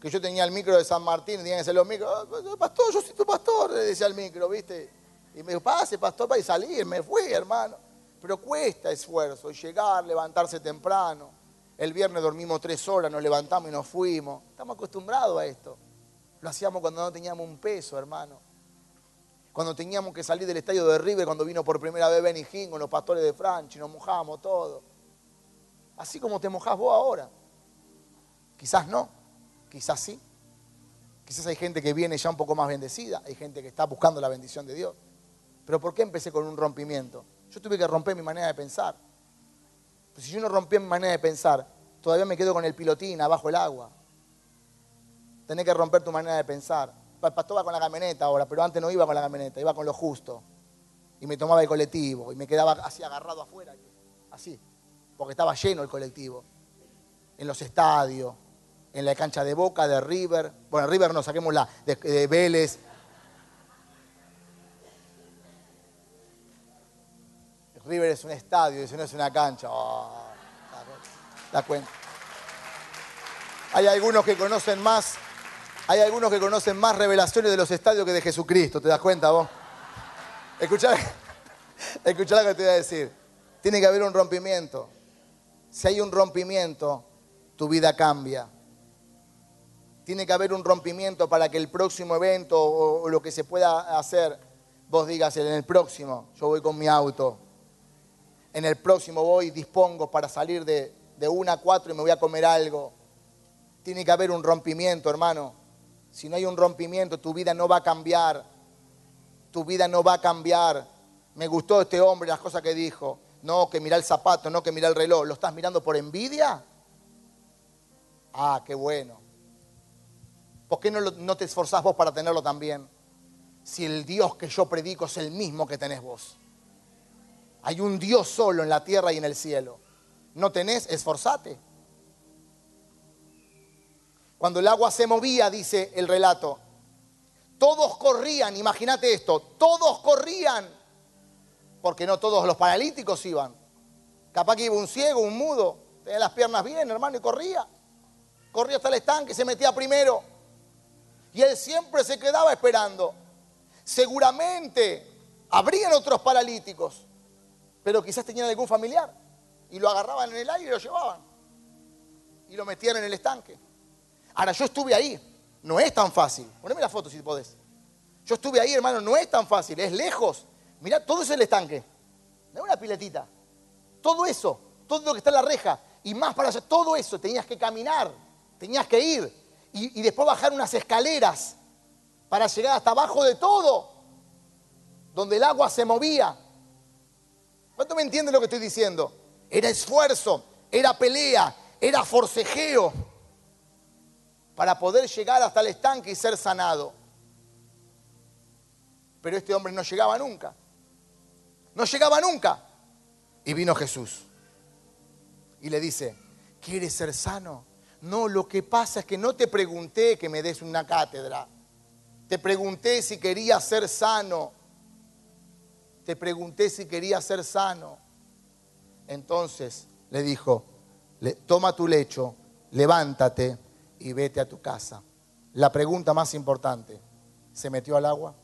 Que yo tenía el micro de San Martín, tenía que ser los micros. "Ah, Pastor, yo soy tu pastor, le decía al micro, ¿viste? Y me dijo, pase, pastor, para y salir. Me fui, hermano. Pero cuesta esfuerzo, llegar, levantarse temprano. El viernes dormimos tres horas, nos levantamos y nos fuimos. Estamos acostumbrados a esto. Lo hacíamos cuando no teníamos un peso, hermano. Cuando teníamos que salir del estadio de River, cuando vino por primera vez Benny Hill con los pastores de Franchi, nos mojábamos todo. Así como te mojás vos ahora. Quizás no, quizás sí. Quizás hay gente que viene ya un poco más bendecida, hay gente que está buscando la bendición de Dios. Pero ¿por qué empecé con un rompimiento? Yo tuve que romper mi manera de pensar. Si yo no rompí mi manera de pensar, todavía me quedo con el pilotín abajo el agua. Tenés que romper tu manera de pensar. El pastor va con la camioneta ahora, pero antes no iba con la camioneta, iba con lo justo. Y me tomaba el colectivo y me quedaba así agarrado afuera, así, porque estaba lleno el colectivo. En los estadios, en la cancha de Boca, de River. Bueno, River no, saquémosla, de, de Vélez. River es un estadio, eso no es una cancha. Oh, da cuenta. Hay algunos que conocen más, hay algunos que conocen más revelaciones de los estadios que de Jesucristo, ¿te das cuenta vos? Escuchá, escuchá lo que te voy a decir. Tiene que haber un rompimiento. Si hay un rompimiento, tu vida cambia. Tiene que haber un rompimiento para que el próximo evento o, lo que se pueda hacer, vos digas en el próximo, yo voy con mi auto. En el próximo voy dispongo para salir de, de una a cuatro y me voy a comer algo. Tiene que haber un rompimiento, hermano. Si no hay un rompimiento, tu vida no va a cambiar. Tu vida no va a cambiar. Me gustó este hombre, las cosas que dijo. No, que mira el zapato, no que mira el reloj. ¿Lo estás mirando por envidia? Ah, qué bueno. ¿Por qué no, te esforzás vos para tenerlo también? Si el Dios que yo predico es el mismo que tenés vos. Hay un Dios solo en la tierra y en el cielo. ¿No tenés? Esforzate. Cuando el agua se movía, dice el relato, todos corrían, imagínate esto, todos corrían, porque no todos los paralíticos iban. Capaz que iba un ciego, un mudo, tenía las piernas bien, hermano, y corría. Corría hasta el estanque, se metía primero. Y él siempre se quedaba esperando. Seguramente habrían otros paralíticos, pero quizás tenían algún familiar y lo agarraban en el aire y lo llevaban y lo metían en el estanque. Ahora, yo estuve ahí, no es tan fácil. Poneme la foto si podés. Yo estuve ahí, hermano, no es tan fácil, es lejos. Mirá, todo eso es el estanque. No es una piletita. Todo eso, todo lo que está en la reja y más para allá, todo eso tenías que caminar, tenías que ir y, después bajar unas escaleras para llegar hasta abajo de todo, donde el agua se movía. ¿Cuánto me entienden lo que estoy diciendo? Era esfuerzo, era pelea, era forcejeo para poder llegar hasta el estanque y ser sanado. Pero este hombre no llegaba nunca. No llegaba nunca. Y vino Jesús. Y le dice, ¿quieres ser sano? No, lo que pasa es que no te pregunté que me des una cátedra. Te pregunté si querías ser sano. Te pregunté si querías ser sano. Entonces le dijo, "Le- toma tu lecho, levántate y vete a tu casa. La pregunta más importante, ¿se metió al agua?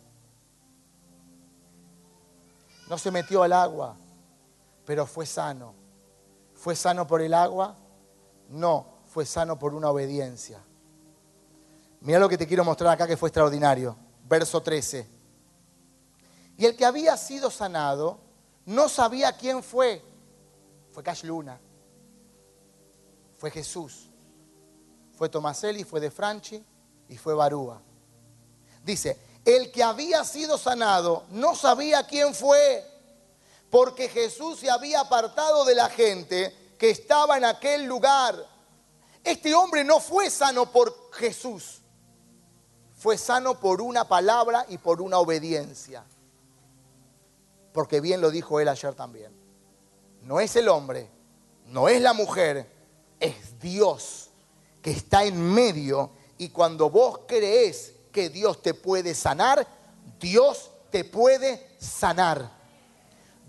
No se metió al agua, pero fue sano. ¿Fue sano por el agua? No, fue sano por una obediencia. Mira lo que te quiero mostrar acá que fue extraordinario. Verso 13. Y el que había sido sanado no sabía quién fue. Fue Cash Luna. Fue Jesús. Fue Tomaselli, fue De Franchi y fue Barúa. Dice, el que había sido sanado no sabía quién fue, porque Jesús se había apartado de la gente que estaba en aquel lugar. Este hombre no fue sano por Jesús, fue sano por una palabra y por una obediencia. Porque bien lo dijo él ayer también. No es el hombre, no es la mujer, es Dios que está en medio y cuando vos crees que Dios te puede sanar, Dios te puede sanar.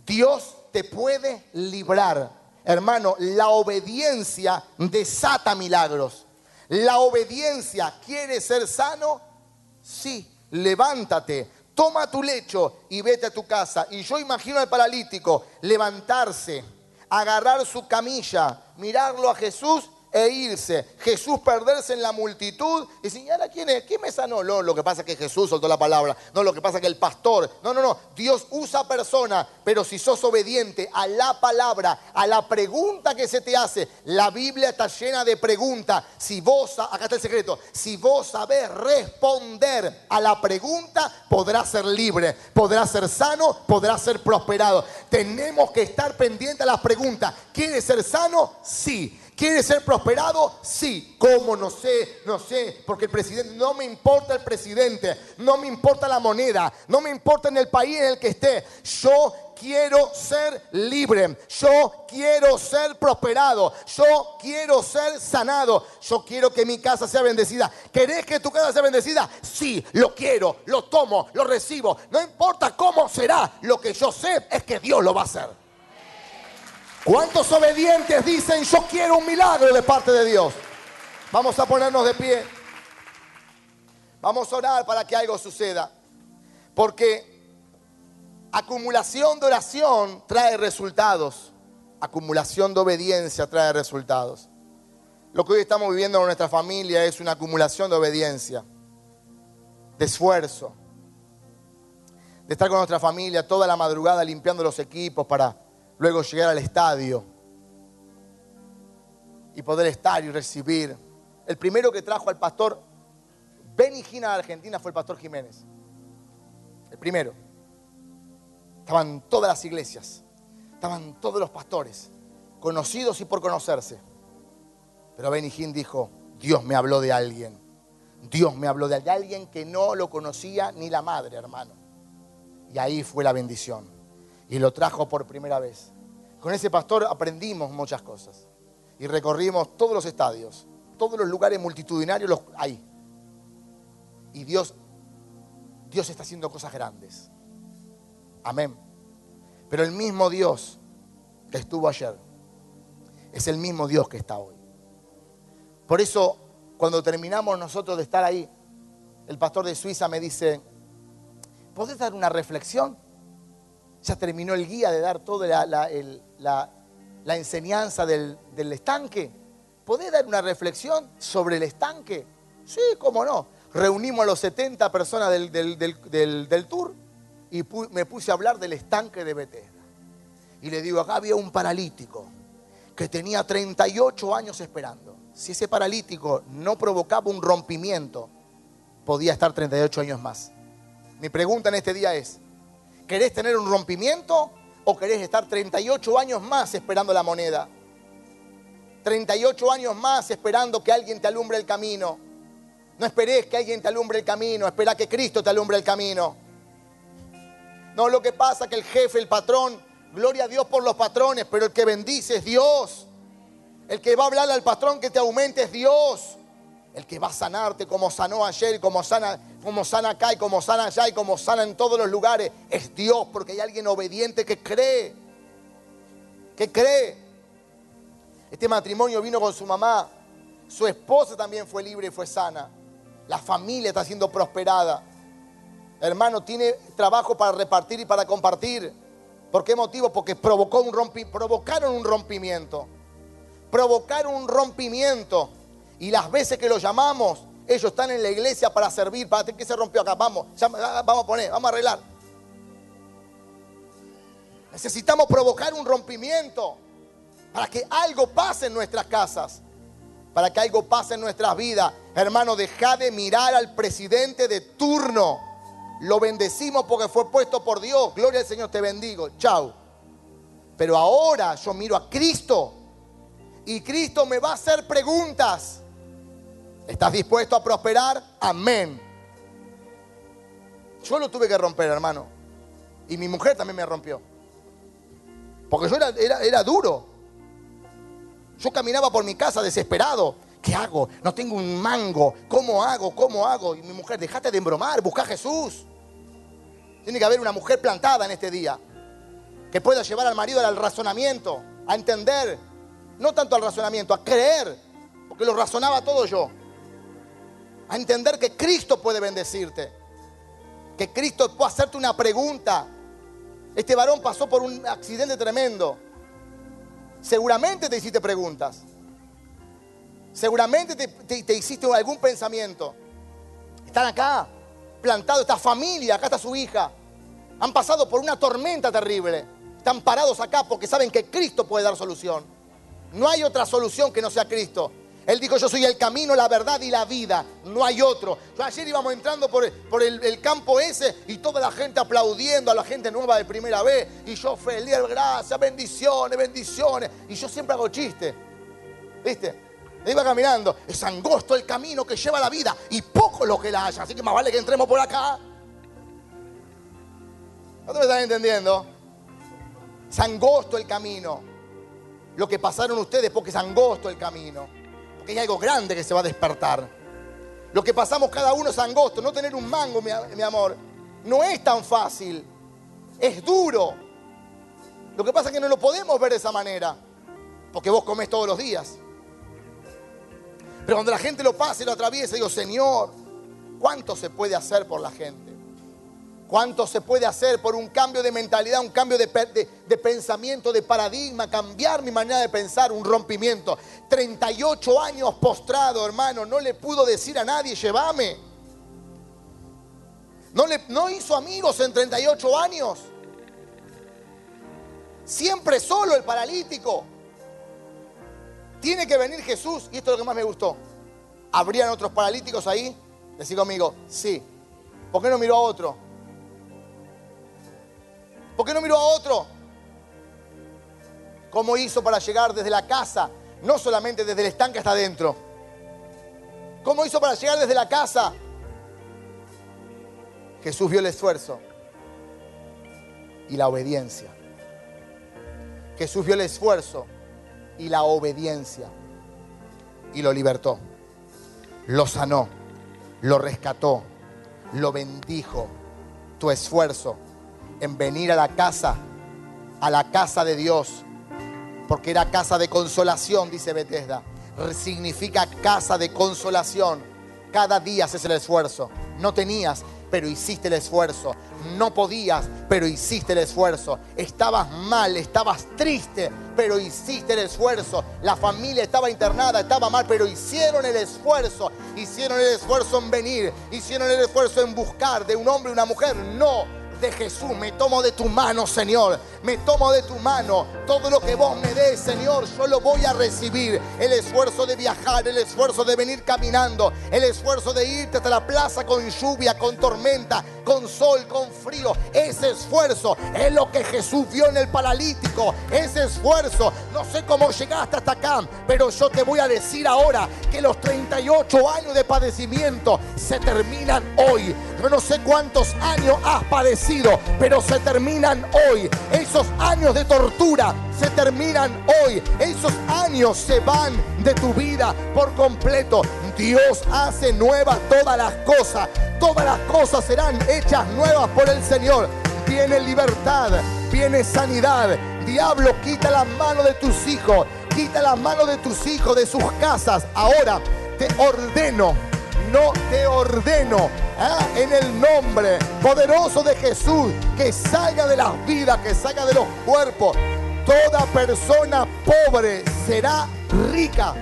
Dios te puede librar. Hermano, la obediencia desata milagros. La obediencia quiere ser sano. Sí, levántate, toma tu lecho y vete a tu casa. Y yo imagino al paralítico levantarse, agarrar su camilla, mirarlo a Jesús e irse. Jesús perderse en la multitud y decir, ¿y ahora quién es? ¿Quién me sanó? No, lo que pasa es que Jesús soltó la palabra. No, lo que pasa es que el pastor. No, no, no. Dios usa personas, pero si sos obediente a la palabra, a la pregunta que se te hace, la Biblia está llena de preguntas. Si vos, acá está el secreto, si vos sabés responder a la pregunta, podrás ser libre, podrás ser sano, podrás ser prosperado. Tenemos que estar pendientes a las preguntas. ¿Quieres ser sano? Sí. ¿Quieres ser prosperado? Sí. ¿Cómo? No sé, no sé. Porque el presidente, no me importa el presidente, no me importa la moneda, no me importa en el país en el que esté. Yo quiero ser libre, yo quiero ser prosperado, yo quiero ser sanado, yo quiero que mi casa sea bendecida. ¿Querés que tu casa sea bendecida? Sí, lo quiero, lo tomo, lo recibo. No importa cómo será, lo que yo sé es que Dios lo va a hacer. ¿Cuántos obedientes dicen yo quiero un milagro de parte de Dios? Vamos a ponernos de pie. Vamos a orar para que algo suceda. Porque acumulación de oración trae resultados. Acumulación de obediencia trae resultados. Lo que hoy estamos viviendo en nuestra familia es una acumulación de obediencia, de esfuerzo, de estar con nuestra familia toda la madrugada limpiando los equipos para luego llegar al estadio y poder estar y recibir. El primero que trajo al pastor Benigina a Argentina fue el pastor Jiménez. El primero. Estaban todas las iglesias, estaban todos los pastores, conocidos y por conocerse. Pero Benigín dijo, Dios me habló de alguien. Dios me habló de alguien que no lo conocía ni la madre, hermano. Y ahí fue la bendición y lo trajo por primera vez. Con ese pastor aprendimos muchas cosas y recorrimos todos los estadios, todos los lugares multitudinarios los hay. Y Dios Dios está haciendo cosas grandes. Amén. Pero el mismo Dios que estuvo ayer es el mismo Dios que está hoy. Por eso, cuando terminamos nosotros de estar ahí, el pastor de Suiza me dice, ¿podés dar una reflexión? Ya terminó el guía de dar toda la, enseñanza del, estanque. ¿Podés dar una reflexión sobre el estanque? Sí, cómo no. Reunimos a los 70 personas del, tour y me puse a hablar del estanque de Bethesda. Y le digo, acá había un paralítico que tenía 38 años esperando. Si ese paralítico no provocaba un rompimiento, podía estar 38 años más. Mi pregunta en este día es, ¿Querés tener un rompimiento o querés estar 38 años más esperando la moneda? 38 años más esperando que alguien te alumbre el camino. No esperes que alguien te alumbre el camino, espera que Cristo te alumbre el camino. No, lo que pasa es que el jefe, el patrón, gloria a Dios por los patrones, pero el que bendice es Dios. El que va a hablarle al patrón que te aumente es Dios. El que va a sanarte como sanó ayer, como sana, como sana acá y como sana allá y como sana en todos los lugares, es Dios, porque hay alguien obediente que cree. Que cree. Este matrimonio vino con su mamá. Su esposa también fue libre y fue sana. La familia está siendo prosperada. Hermano, tiene trabajo para repartir y para compartir. ¿Por qué motivo? Porque provocó un rompi, provocaron un rompimiento. Provocaron un rompimiento. Y las veces que lo llamamos, ellos están en la iglesia para servir. ¿Para qué se rompió acá? Vamos, vamos a poner, vamos a arreglar. Necesitamos provocar un rompimiento para que algo pase en nuestras casas, para que algo pase en nuestras vidas. Hermano, deja de mirar al presidente de turno. Lo bendecimos porque fue puesto por Dios. Gloria al Señor, te bendigo. Chao. Pero ahora yo miro a Cristo y Cristo me va a hacer preguntas. ¿Estás dispuesto a prosperar? Amén. Yo lo tuve que romper, hermano. Y mi mujer también me rompió. Porque yo era, duro. Yo caminaba por mi casa desesperado. ¿Qué hago? No tengo un mango. ¿Cómo hago? ¿Cómo hago? Y mi mujer, déjate de embromar, busca a Jesús. Tiene que haber una mujer plantada en este día que pueda llevar al marido al razonamiento, a entender, no tanto al razonamiento, a creer, porque lo razonaba todo yo. A entender que Cristo puede bendecirte, que Cristo puede hacerte una pregunta. Este varón pasó por un accidente tremendo. Seguramente te hiciste preguntas. Seguramente te, te- te hiciste algún pensamiento. Están acá, plantados, esta familia, acá está su hija. Han pasado por una tormenta terrible. Están parados acá porque saben que Cristo puede dar solución. No hay otra solución que no sea Cristo. Él dijo, yo soy el camino, la verdad y la vida. No hay otro. Yo ayer íbamos entrando por, por el, campo ese y toda la gente aplaudiendo a la gente nueva de primera vez. Y yo feliz, gracias, bendiciones, bendiciones. Y yo siempre hago chiste. ¿Viste? Iba caminando. Es angosto el camino que lleva la vida y poco lo que la haya. Así que más vale que entremos por acá. ¿No te me están entendiendo? Es angosto el camino. Lo que pasaron ustedes porque es angosto el camino. Porque hay algo grande que se va a despertar. Lo que pasamos cada uno es angosto. No tener un mango, mi, mi amor, no es tan fácil. Es duro. Lo que pasa es que no lo podemos ver de esa manera. Porque vos comés todos los días. Pero cuando la gente lo pasa y lo atraviesa, digo, Señor, ¿cuánto se puede hacer por la gente? ¿Cuánto se puede hacer por un cambio de mentalidad, un cambio de, pe- de- de pensamiento, de paradigma, cambiar mi manera de pensar, un rompimiento? 38 años postrado, hermano, no le pudo decir a nadie, llévame. No, le, no hizo amigos en 38 años. Siempre solo el paralítico. Tiene que venir Jesús, y esto es lo que más me gustó. ¿Habrían otros paralíticos ahí? Decí conmigo, sí. ¿Por qué no miró a otro? ¿Por qué no miró a otro? ¿Cómo hizo para llegar desde la casa? No solamente desde el estanque hasta adentro. ¿Cómo hizo para llegar desde la casa? Jesús vio el esfuerzo y la obediencia. Jesús vio el esfuerzo y la obediencia y lo libertó. Lo sanó, lo rescató, lo bendijo. Tu esfuerzo en venir a la casa, a la casa de Dios, porque era casa de consolación, dice Bethesda. Significa casa de consolación. Cada día haces el esfuerzo. No tenías, pero hiciste el esfuerzo. No podías, pero hiciste el esfuerzo. Estabas mal, estabas triste, pero hiciste el esfuerzo. La familia estaba internada, estaba mal, pero hicieron el esfuerzo. Hicieron el esfuerzo en venir. Hicieron el esfuerzo en buscar de un hombre y una mujer. No, de Jesús. Me tomo de tu mano, Señor. Me tomo de tu mano. Todo lo que vos me des, Señor, yo lo voy a recibir. El esfuerzo de viajar, el esfuerzo de venir caminando, el esfuerzo de irte hasta la plaza con lluvia, con tormenta, con sol, con frío. Ese esfuerzo es lo que Jesús vio en el paralítico. Ese esfuerzo, no sé cómo llegaste hasta acá, pero yo te voy a decir ahora que los 38 años de padecimiento se terminan hoy. Yo no sé cuántos años has padecido, pero se terminan hoy. Esos años de tortura se terminan hoy. Esos años se van de tu vida por completo. Dios hace nuevas todas las cosas. Todas las cosas serán hechas nuevas por el Señor. Viene libertad, viene sanidad. Diablo, quita las manos de tus hijos. Quita las manos de tus hijos, de sus casas. Ahora te ordeno no te ordeno ah, en el nombre poderoso de Jesús que salga de las vidas, que salga de los cuerpos. Toda persona pobre será rica.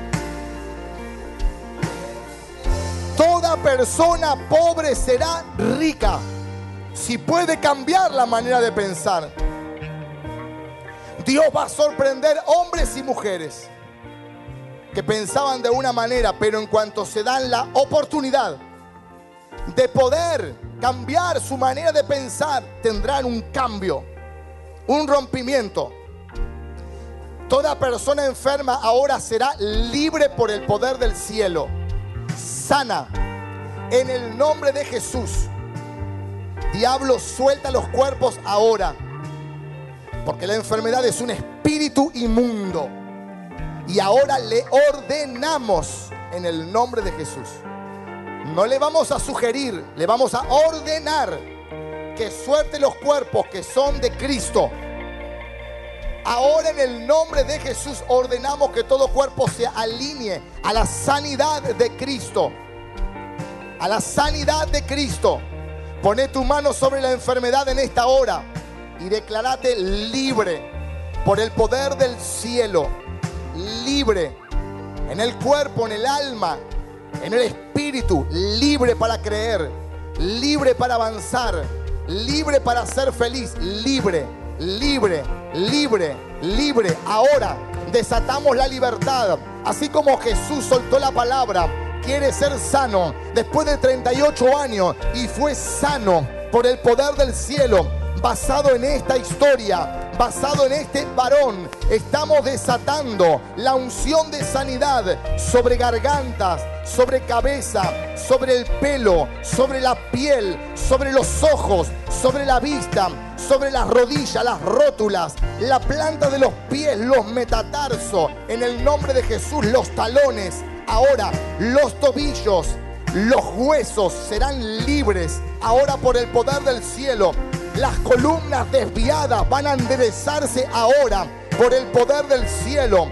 Toda persona pobre será rica si puede cambiar la manera de pensar. Dios va a sorprender hombres y mujeres que pensaban de una manera, pero en cuanto se dan la oportunidad de poder cambiar su manera de pensar, tendrán un cambio, un rompimiento. Toda persona enferma ahora será libre por el poder del cielo, sana, en el nombre de Jesús. Diablo, suelta los cuerpos ahora, porque la enfermedad es un espíritu inmundo. Y ahora le ordenamos en el nombre de Jesús. No le vamos a sugerir, le vamos a ordenar que suelte los cuerpos que son de Cristo. Ahora en el nombre de Jesús ordenamos que todo cuerpo se alinee a la sanidad de Cristo. A la sanidad de Cristo. Pone tu mano sobre la enfermedad en esta hora y declarate libre por el poder del cielo. Libre en el cuerpo, en el alma, en el espíritu. Libre para creer. Libre para avanzar. Libre para ser feliz. Libre, libre, libre, libre. Ahora desatamos la libertad. Así como Jesús soltó la palabra quiere ser sano después de 38 años y fue sano por el poder del cielo. Basado en esta historia, basado en este varón, estamos desatando la unción de sanidad sobre gargantas, sobre cabeza, sobre el pelo, sobre la piel, sobre los ojos, sobre la vista, sobre las rodillas, las rótulas, la planta de los pies, los metatarsos, en el nombre de Jesús, los talones, Ahora los tobillos, los huesos serán libres. Ahora por el poder del cielo. Las columnas desviadas van a enderezarse ahora por el poder del cielo.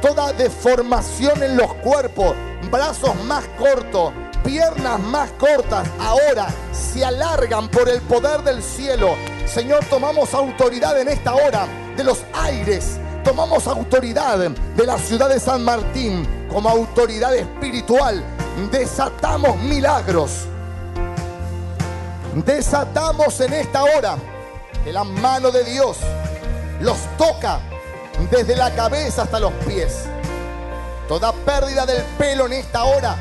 Toda deformación en los cuerpos, brazos más cortos, piernas más cortas, ahora se alargan por el poder del cielo. Señor, tomamos autoridad en esta hora de los aires. Tomamos autoridad de la ciudad de San Martín como autoridad espiritual. Desatamos milagros. Desatamos en esta hora que la mano de Dios los toca desde la cabeza hasta los pies. Toda pérdida del pelo en esta hora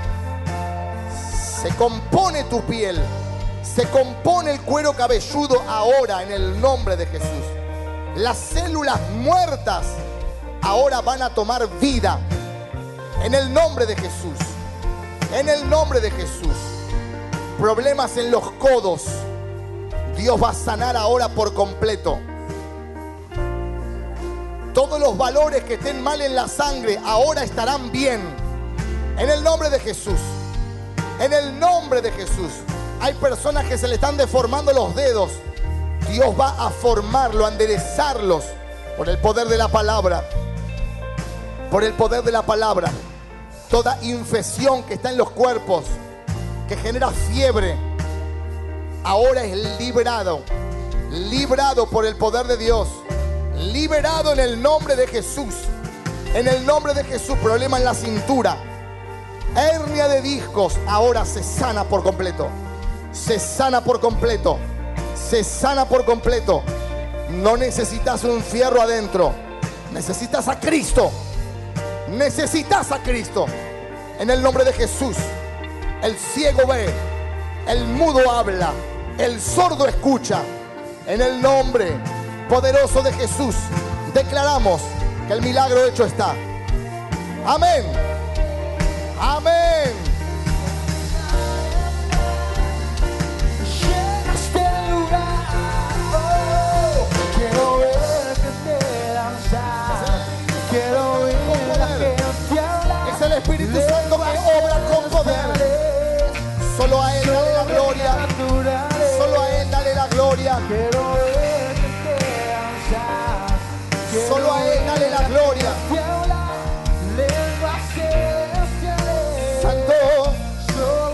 se compone tu piel, se compone el cuero cabelludo ahora en el nombre de Jesús. Las células muertas ahora van a tomar vida en el nombre de Jesús. En el nombre de Jesús. Problemas en los codos. Dios va a sanar ahora por completo. Todos los valores que estén mal en la sangre ahora estarán bien. En el nombre de Jesús. En el nombre de Jesús. Hay personas que se le están deformando los dedos. Dios va a formarlo, a enderezarlos por el poder de la palabra. Por el poder de la palabra. Toda infección que está en los cuerpos, que genera fiebre, ahora es liberado. Liberado por el poder de Dios. Liberado en el nombre de Jesús. En el nombre de Jesús, problema en la cintura. Hernia de discos ahora se sana por completo. Se sana por completo. Se sana por completo. No necesitas un fierro adentro. Necesitas a Cristo. Necesitas a Cristo. En el nombre de Jesús. El ciego ve. El mudo habla. El sordo escucha. En el nombre poderoso de Jesús. Declaramos que el milagro hecho está. Amén. Amén. Oh, Espíritu Santo que obra con poder. Solo a Él dale la gloria. Solo a Él dale la gloria. Solo a Él dale la gloria. Santo. Santo.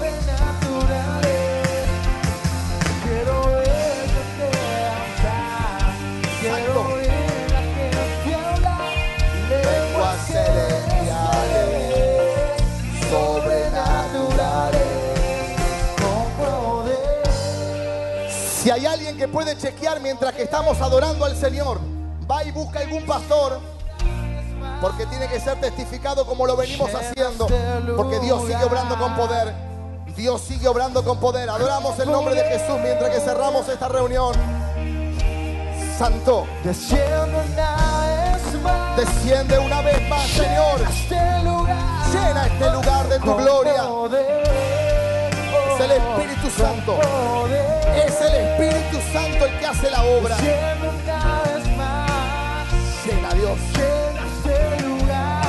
oír la gente que puede chequear mientras que estamos adorando al Señor, Va y busca algún pastor. Porque tiene que ser testificado como lo venimos haciendo. Porque Dios sigue obrando con poder. Dios sigue obrando con poder. Adoramos el nombre de Jesús mientras que cerramos esta reunión. Santo, Desciende una vez más. Señor. Llena este lugar. Llena este lugar de tu gloria. El Espíritu Santo. Es el Espíritu Santo el que hace la obra. Llena Dios. Llena este lugar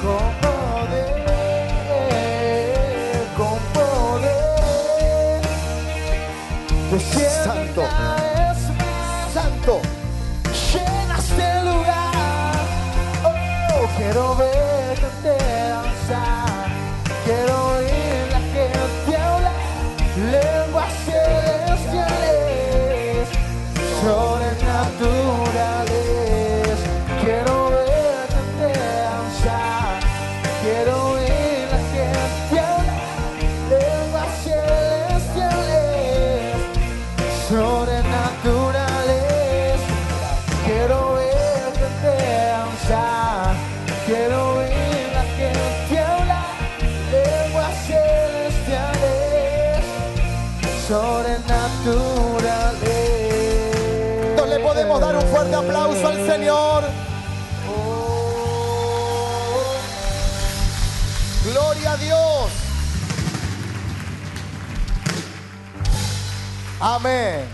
con poder, con poder. Desciende Santo. Santo. Llena este lugar. Oh, quiero ver Dios. Amén.